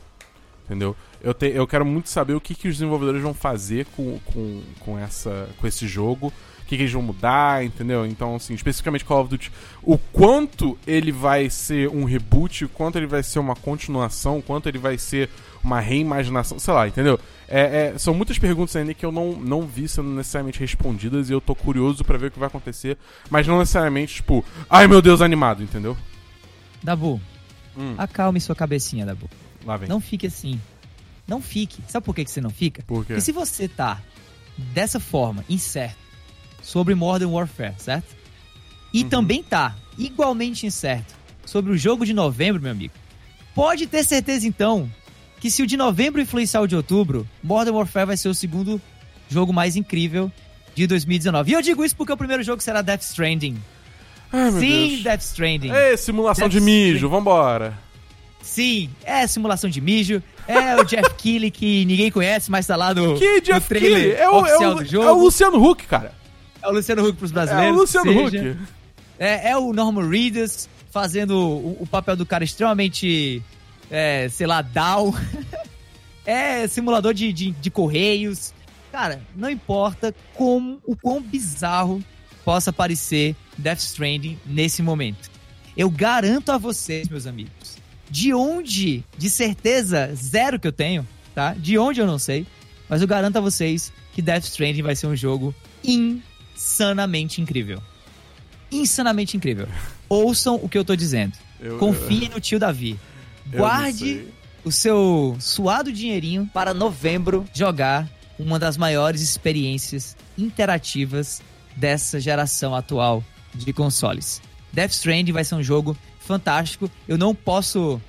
Entendeu? Eu, te, eu quero muito saber o que, que os desenvolvedores vão fazer com, com, com, essa, com esse jogo, que, que eles vão mudar, entendeu? Então, assim, especificamente Call of Duty, o quanto ele vai ser um reboot, o quanto ele vai ser uma continuação, o quanto ele vai ser uma reimaginação, sei lá, entendeu? É, é, são muitas perguntas ainda que eu não, não vi sendo necessariamente respondidas e eu tô curioso para ver o que vai acontecer, mas não necessariamente, tipo, ai meu Deus, animado, entendeu? Dabu, hum. acalme sua cabecinha, Dabu. Lá vem. Não fique assim. Não fique. Sabe por que, que você não fica? Por quê? Porque se você tá dessa forma, incerto, sobre Modern Warfare, certo? E uhum. também tá igualmente incerto sobre o jogo de novembro, meu amigo. Pode ter certeza então que se o de novembro influenciar o de outubro, Modern Warfare vai ser o segundo jogo mais incrível de 2019. E eu digo isso porque o primeiro jogo será Death Stranding. Ai, Sim, Deus. Death Stranding. É, simulação Death de mijo, Stranding. vambora. Sim, é simulação de mijo. É o Jeff Keighley que ninguém conhece, mas tá lá no, que Jeff no trailer é o, oficial é o, do jogo. É o Luciano Huck, cara. É o Luciano Huck pros brasileiros. É o Luciano Huck. É, é o Norman Reedus fazendo o, o papel do cara extremamente é, sei lá, DAO. é simulador de, de, de, correios. Cara, não importa como o quão bizarro possa parecer Death Stranding nesse momento. Eu garanto a vocês, meus amigos, de onde, de certeza zero que eu tenho, tá? De onde eu não sei, mas eu garanto a vocês que Death Stranding vai ser um jogo insanamente incrível. Insanamente incrível. Ouçam o que eu tô dizendo. Eu, Confiem eu... no tio Davi. Guarde o seu suado dinheirinho para novembro jogar uma das maiores experiências interativas dessa geração atual de consoles. Death Stranding vai ser um jogo fantástico. Eu não posso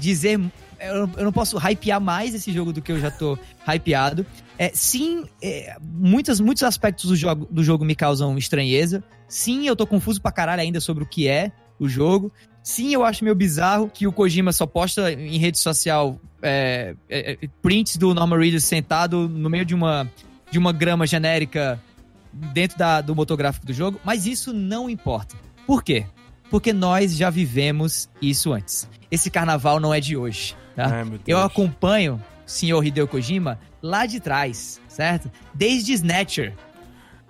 dizer. Eu não posso hypear mais esse jogo do que eu já tô hypeado. É, sim, é, muitas, muitos aspectos do jogo, do jogo me causam estranheza. Sim, eu tô confuso pra caralho ainda sobre o que é o jogo. Sim, eu acho meio bizarro que o Kojima só posta em rede social é, é, é, prints do Norman Reedus sentado no meio de uma, de uma grama genérica dentro da, do motográfico do jogo, mas isso não importa. Por quê? Porque nós já vivemos isso antes. Esse carnaval não é de hoje, tá? Ai, eu acompanho o senhor Hideo Kojima lá de trás, certo? Desde Snatcher,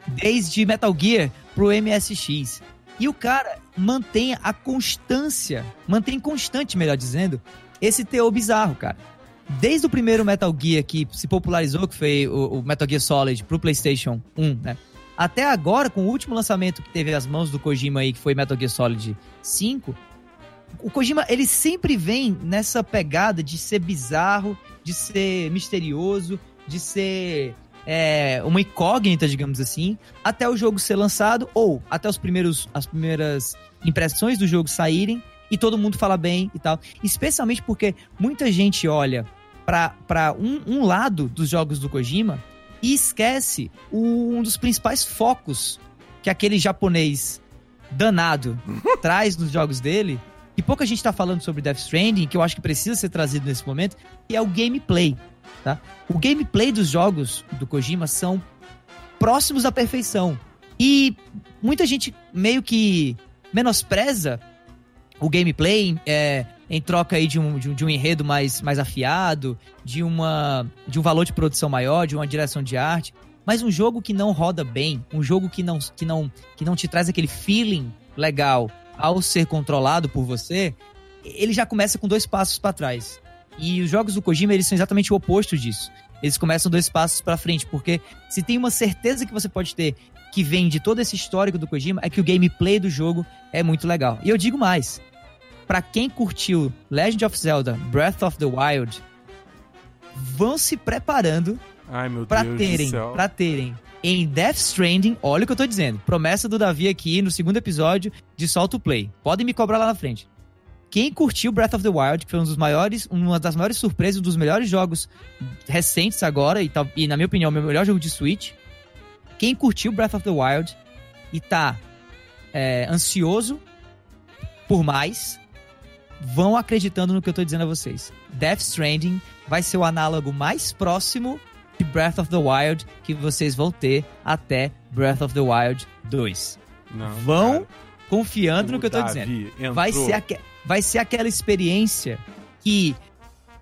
desde Metal Gear pro MSX. E o cara mantém a constância, mantém constante, melhor dizendo, esse teor bizarro, cara. Desde o primeiro Metal Gear que se popularizou, que foi o, o Metal Gear Solid pro PlayStation 1, né? Até agora, com o último lançamento que teve as mãos do Kojima aí, que foi Metal Gear Solid 5, o Kojima, ele sempre vem nessa pegada de ser bizarro, de ser misterioso, de ser é, uma incógnita, digamos assim, até o jogo ser lançado ou até os primeiros, as primeiras impressões do jogo saírem e todo mundo fala bem e tal. Especialmente porque muita gente olha para um, um lado dos jogos do Kojima e esquece o, um dos principais focos que aquele japonês danado traz nos jogos dele. E pouca gente tá falando sobre Death Stranding, que eu acho que precisa ser trazido nesse momento, que é o gameplay. Tá? O gameplay dos jogos do Kojima são próximos à perfeição. E muita gente meio que menospreza o gameplay é, em troca aí de um, de um, de um, enredo mais, mais afiado, de, uma, de um valor de produção maior, de uma direção de arte. Mas um jogo que não roda bem, um jogo que não, que não, que não te traz aquele feeling legal ao ser controlado por você, ele já começa com dois passos para trás. E os jogos do Kojima, eles são exatamente o oposto disso. Eles começam dois passos para frente, porque se tem uma certeza que você pode ter que vem de todo esse histórico do Kojima, é que o gameplay do jogo é muito legal. E eu digo mais, para quem curtiu Legend of Zelda Breath of the Wild, vão se preparando para terem, para terem em Death Stranding, olha o que eu tô dizendo. Promessa do Davi aqui no segundo episódio de Solto Play. Podem me cobrar lá na frente. Quem curtiu Breath of the Wild, que foi um dos maiores, uma das maiores surpresas, um dos melhores jogos recentes agora, e, e na minha opinião, o meu melhor jogo de Switch. Quem curtiu Breath of the Wild e tá é, ansioso por mais, vão acreditando no que eu tô dizendo a vocês. Death Stranding vai ser o análogo mais próximo de Breath of the Wild que vocês vão ter até Breath of the Wild 2. Não, vão cara. confiando o no que eu tô dizendo. Vai ser, aqu vai ser aquela experiência que,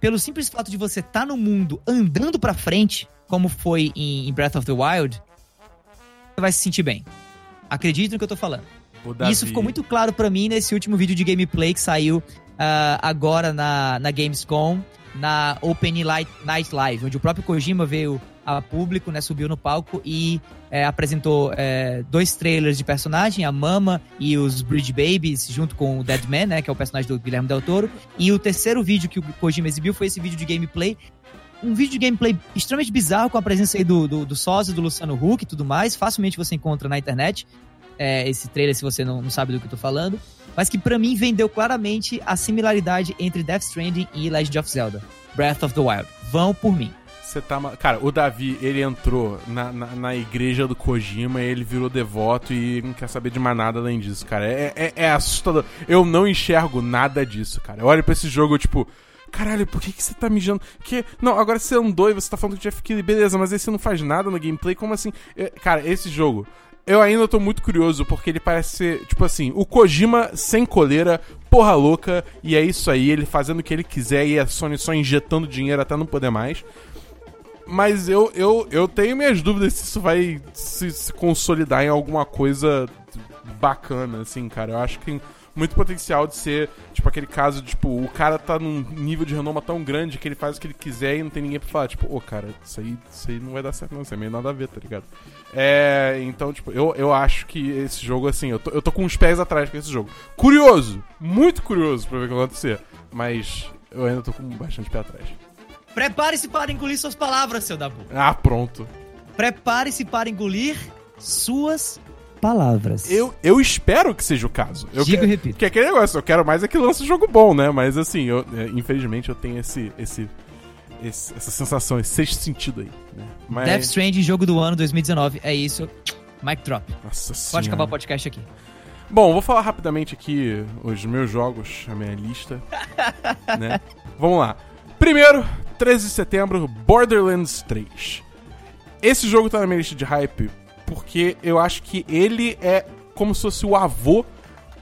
pelo simples fato de você estar tá no mundo andando pra frente, como foi em, em Breath of the Wild, você vai se sentir bem. Acredite no que eu tô falando. Isso ficou muito claro para mim nesse último vídeo de gameplay que saiu uh, agora na, na Gamescom na Open Night Live, onde o próprio Kojima veio a público, né, subiu no palco e é, apresentou é, dois trailers de personagem, a Mama e os Bridge Babies, junto com o Deadman, né, que é o personagem do Guilherme Del Toro. E o terceiro vídeo que o Kojima exibiu foi esse vídeo de gameplay. Um vídeo de gameplay extremamente bizarro, com a presença aí do, do, do Sósia, do Luciano Huck e tudo mais. Facilmente você encontra na internet é, esse trailer se você não, não sabe do que eu tô falando mas que para mim vendeu claramente a similaridade entre Death Stranding e Legend of Zelda, Breath of the Wild. Vão por mim. Você tá. Cara, o Davi, ele entrou na, na, na, igreja do Kojima, ele virou devoto e não quer saber de mais nada além disso, cara. É, é, é assustador. Eu não enxergo nada disso, cara. Eu olho pra esse jogo, tipo. Caralho, por que, que você tá mijando? Que... Não, agora você andou e você tá falando do Jeff Keighley, beleza, mas aí você não faz nada no gameplay, como assim? É, cara, esse jogo, eu ainda tô muito curioso, porque ele parece ser, tipo assim, o Kojima sem coleira, porra louca, e é isso aí, ele fazendo o que ele quiser e a Sony só injetando dinheiro até não poder mais. Mas eu, eu, eu tenho minhas dúvidas se isso vai se, se consolidar em alguma coisa bacana, assim, cara. Eu acho que muito potencial de ser, tipo, aquele caso, tipo, o cara tá num nível de renoma tão grande que ele faz o que ele quiser e não tem ninguém pra falar, tipo, ô, oh, cara, isso aí, isso aí não vai dar certo, não, isso é meio nada a ver, tá ligado? É, então, tipo, eu, eu acho que esse jogo, assim, eu tô, eu tô com os pés atrás com esse jogo. Curioso, muito curioso pra ver o que vai acontecer, mas eu ainda tô com bastante pé atrás. Prepare-se para engolir suas palavras, seu Dabu. Ah, pronto. Prepare-se para engolir suas palavras. Eu, eu espero que seja o caso. Eu Digo que, e repito. Porque aquele negócio, eu quero mais é que lance um jogo bom, né? Mas assim, eu, é, infelizmente eu tenho esse, esse, esse, essa sensação, esse sexto sentido aí. Né? Mas... Death Stranding, jogo do ano 2019. É isso. Mic drop. Nossa Pode senhora. acabar o podcast aqui. Bom, vou falar rapidamente aqui os meus jogos, a minha lista. né? Vamos lá. Primeiro, 13 de setembro, Borderlands 3. Esse jogo tá na minha lista de hype porque eu acho que ele é como se fosse o avô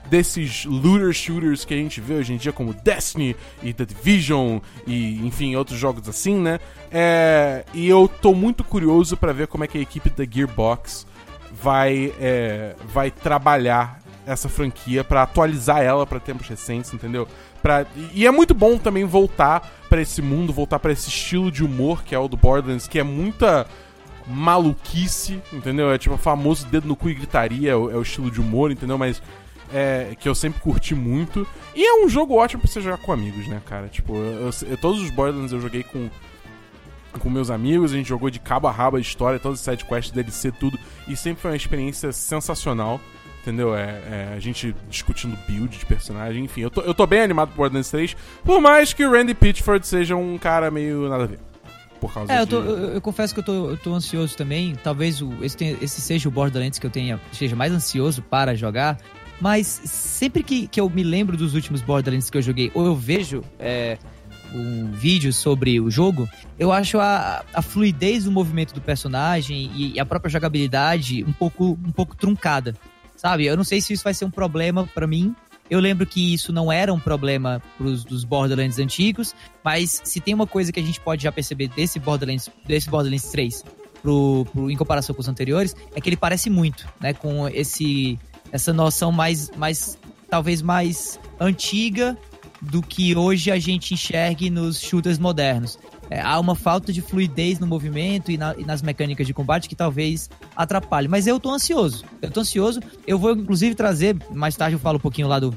desses looter shooters que a gente vê hoje em dia, como Destiny e The Division e, enfim, outros jogos assim, né? É, e eu tô muito curioso para ver como é que a equipe da Gearbox vai, é, vai trabalhar essa franquia para atualizar ela para tempos recentes, entendeu? Pra, e é muito bom também voltar para esse mundo, voltar para esse estilo de humor que é o do Borderlands, que é muita maluquice, entendeu? É tipo famoso dedo no cu e gritaria, é o, é o estilo de humor, entendeu? Mas é, que eu sempre curti muito. E é um jogo ótimo pra você jogar com amigos, né, cara? Tipo, eu, eu, todos os Borderlands eu joguei com com meus amigos, a gente jogou de cabo a rabo a história, todas as sidequests, DLC, tudo, e sempre foi uma experiência sensacional, entendeu? É, é, a gente discutindo build de personagem, enfim, eu tô, eu tô bem animado pro Borderlands 3, por mais que o Randy Pitchford seja um cara meio nada a ver por causa é, eu, tô, eu, eu, confesso que eu tô, eu tô ansioso também. Talvez o, esse, tenha, esse seja o Borderlands que eu tenha, esteja mais ansioso para jogar. Mas sempre que, que eu me lembro dos últimos Borderlands que eu joguei, ou eu vejo é, um vídeo sobre o jogo, eu acho a, a fluidez do movimento do personagem e, e a própria jogabilidade um pouco, um pouco truncada. Sabe? Eu não sei se isso vai ser um problema para mim, eu lembro que isso não era um problema pros, dos Borderlands antigos, mas se tem uma coisa que a gente pode já perceber desse Borderlands, desse Borderlands 3 pro, pro, em comparação com os anteriores, é que ele parece muito, né? Com esse essa noção mais, mais talvez mais antiga do que hoje a gente enxergue nos shooters modernos é, há uma falta de fluidez no movimento e, na, e, nas mecânicas de combate que talvez atrapalhe. Mas eu tô ansioso. Eu tô ansioso. Eu vou, inclusive, trazer, mais tarde eu falo um pouquinho lá do,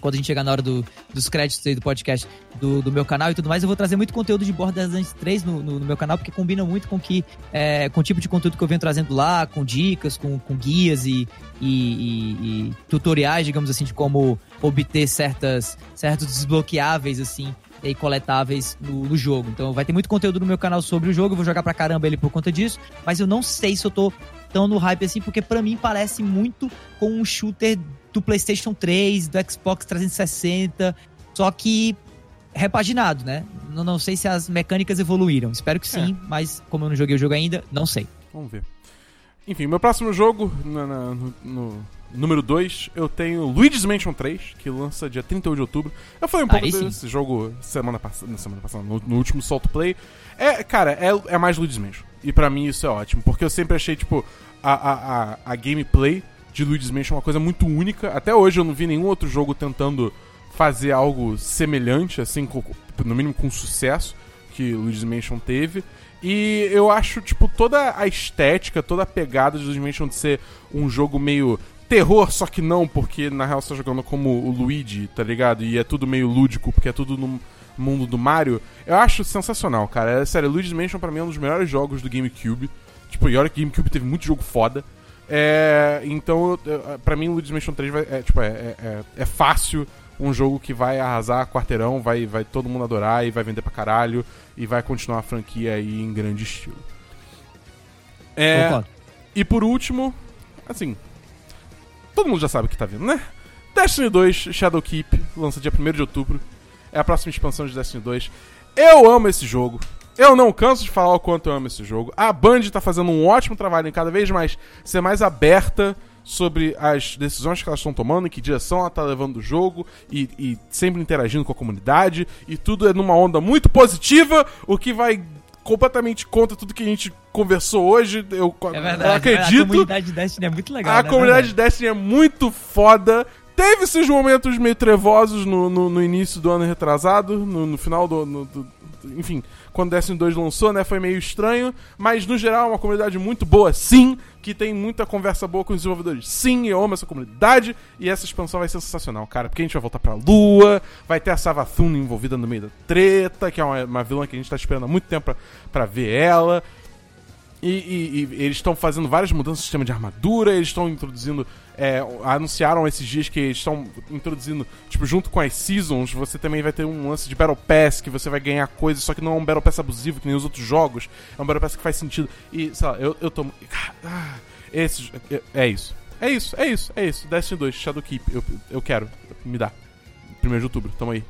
quando a gente chegar na hora do, dos créditos aí do podcast do, do meu canal e tudo mais, eu vou trazer muito conteúdo de Borderlands 3 no, no, no meu canal, porque combina muito com que é, com o tipo de conteúdo que eu venho trazendo lá, com dicas, com, com guias e, e, e, tutoriais, digamos assim, de como obter certas, certos desbloqueáveis, assim, e coletáveis no, no, jogo. Então vai ter muito conteúdo no meu canal sobre o jogo, eu vou jogar pra caramba ele por conta disso, mas eu não sei se eu tô tão no hype assim, porque para mim parece muito com um shooter do PlayStation 3, do Xbox 360, só que repaginado, né? Não, não sei se as mecânicas evoluíram. Espero que sim, é. mas como eu não joguei o jogo ainda, não sei. Vamos ver. Enfim, meu próximo jogo, no, no, no número 2, eu tenho Luigi's Mansion 3, que lança dia 31 de outubro. Eu falei um pouco desse jogo semana, pass semana passada, no, no, último Salt Play. É, cara, é, é mais Luigi's Mansion. E para mim isso é ótimo, porque eu sempre achei, tipo, a, a, a, a gameplay de Luigi's Mansion uma coisa muito única. Até hoje eu não vi nenhum outro jogo tentando fazer algo semelhante, assim, com, no mínimo com sucesso que Luigi's Mansion teve. E eu acho, tipo, toda a estética, toda a pegada de Luigi's Mansion de ser um jogo meio terror, só que não, porque na real você tá jogando como o Luigi, tá ligado? E é tudo meio lúdico, porque é tudo no mundo do Mario. Eu acho sensacional, cara. É, sério, Luigi's Mansion pra mim é um dos melhores jogos do GameCube. Tipo, e olha que GameCube teve muito jogo foda. É, então, para mim, Luigi's Mansion 3 vai, é, tipo, é, é, é, é, fácil um jogo que vai arrasar quarteirão, vai, vai todo mundo adorar e vai vender pra caralho e vai continuar a franquia aí em grande estilo. É, e por último, assim, todo mundo já sabe o que tá vindo, né? Destiny 2 Shadowkeep lança dia 1 de outubro. É a próxima expansão de Destiny 2. Eu amo esse jogo. Eu não canso de falar o quanto eu amo esse jogo. A Band tá fazendo um ótimo trabalho em cada vez mais ser mais aberta sobre as decisões que elas estão tomando, em que direção ela tá levando o jogo e, e, sempre interagindo com a comunidade. E tudo é numa onda muito positiva, o que vai completamente contra tudo que a gente conversou hoje. Eu, é verdade, eu acredito. A comunidade de Destiny é muito legal. A né? comunidade de Destiny é muito foda. Teve esses momentos meio trevosos no, no, no início do ano retrasado, no, no final do, do, Enfim, quando Destiny 2 lançou, né? Foi meio estranho, mas no geral é uma comunidade muito boa, sim, que tem muita conversa boa com os desenvolvedores. Sim, eu amo essa comunidade e essa expansão vai ser sensacional, cara, porque a gente vai voltar pra Lua, vai ter a Savathun envolvida no meio da treta, que é uma, uma vilã que a gente tá esperando há muito tempo pra, pra ver ela. E, e, e, eles estão fazendo várias mudanças no sistema de armadura, eles estão introduzindo. É, anunciaram esses dias que estão introduzindo, tipo, junto com as Seasons, você também vai ter um lance de Battle Pass, que você vai ganhar coisas, só que não é um Battle Pass abusivo, que nem os outros jogos. É um Battle Pass que faz sentido. E, sei lá, eu, eu tô. Ah, esses, é, é isso. É isso, é isso, é isso. Destiny 2, Shadowkeep, eu, eu quero. Me dá. 1 de outubro, tamo aí.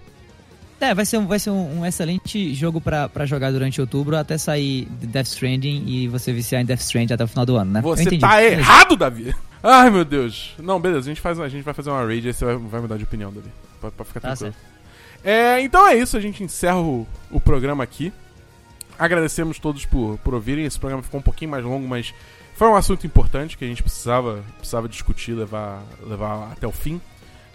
É, vai ser um, vai ser um, um excelente jogo pra, jogar durante outubro até sair Death Stranding e você viciar em Death Stranding até o final do ano, né? Você tá errado, Davi! Ai, meu Deus. Não, beleza, a gente, faz, a gente vai fazer uma raid e você vai, vai mudar de opinião, Davi. Pra, pra ficar tá tranquilo. É, então é isso, a gente encerra o, o programa aqui. Agradecemos todos por, por ouvirem. Esse programa ficou um pouquinho mais longo, mas foi um assunto importante que a gente precisava, precisava discutir, levar, levar até o fim,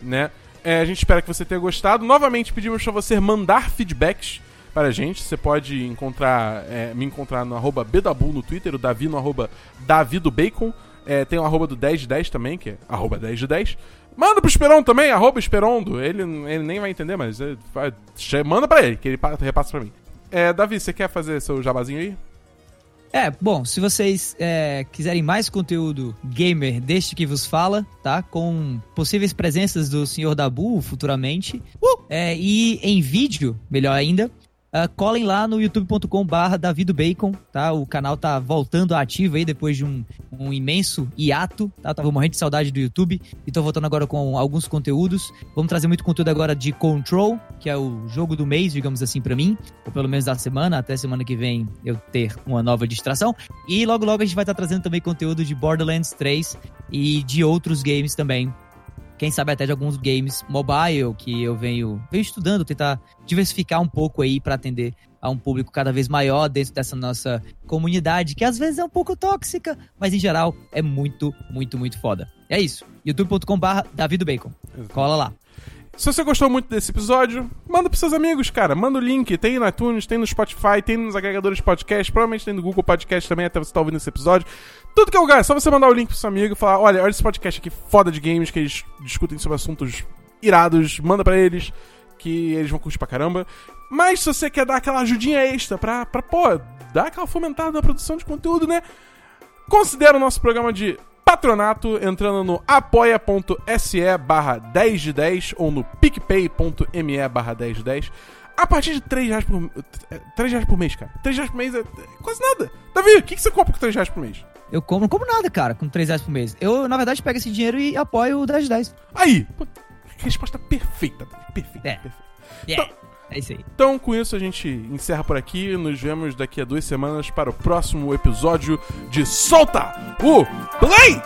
né? É, a gente espera que você tenha gostado. Novamente pedimos para você mandar feedbacks para a gente. Você pode encontrar, é, me encontrar no arroba Bedabu no Twitter, o Davi no arroba Davi do Bacon. É, tem o arroba do 10 de 10 também, que é arroba 10 de 10. Manda pro Esperon também, arroba Esperondo. Ele, ele nem vai entender, mas vai, manda pra ele, que ele repassa pra mim. É, Davi, você quer fazer seu jabazinho aí? É, bom, se vocês é, quiserem mais conteúdo gamer deste que vos fala, tá? Com possíveis presenças do Senhor Dabu futuramente. Uh! É, e em vídeo, melhor ainda, Uh, colhem lá no youtube.com barra Bacon, tá? O canal tá voltando ativo aí depois de um, um imenso hiato, tá? tava morrendo de saudade do YouTube e tô voltando agora com alguns conteúdos. Vamos trazer muito conteúdo agora de Control, que é o jogo do mês, digamos assim, para mim, ou pelo menos da semana, até semana que vem eu ter uma nova distração. E logo logo a gente vai estar tá trazendo também conteúdo de Borderlands 3 e de outros games também quem sabe até de alguns games mobile que eu venho, venho estudando, tentar diversificar um pouco aí para atender a um público cada vez maior dentro dessa nossa comunidade, que às vezes é um pouco tóxica, mas em geral é muito, muito, muito foda. É isso. youtube.com/barra David Bacon. Cola lá. Se você gostou muito desse episódio, manda pros seus amigos, cara. Manda o link. Tem no iTunes, tem no Spotify, tem nos agregadores de podcast, provavelmente tem no Google Podcast também, até você estar tá ouvindo esse episódio. Tudo que é lugar, é só você mandar o link pro seu amigo e falar: olha, olha esse podcast aqui foda de games, que eles discutem sobre assuntos irados, manda pra eles, que eles vão curtir pra caramba. Mas se você quer dar aquela ajudinha extra pra, pra pô, dar aquela fomentada na produção de conteúdo, né? Considera o nosso programa de patronato entrando no apoia.se barra 10 de 10 ou no picpay.me barra 10 de 10. A partir de 3 reais por, 3 reais por mês, cara. 3 reais por mês é quase nada. Davi, o que, que você compra com 3 reais por mês? Eu como, não como nada, cara, com 3 reais por mês. Eu, na verdade, pego esse dinheiro e apoio o 10 de 10. Aí! Resposta perfeita, perfeita, É. perfeita. Yeah. É isso aí. Então, com isso, a gente encerra por aqui. Nos vemos daqui a duas semanas para o próximo episódio de Solta o Play!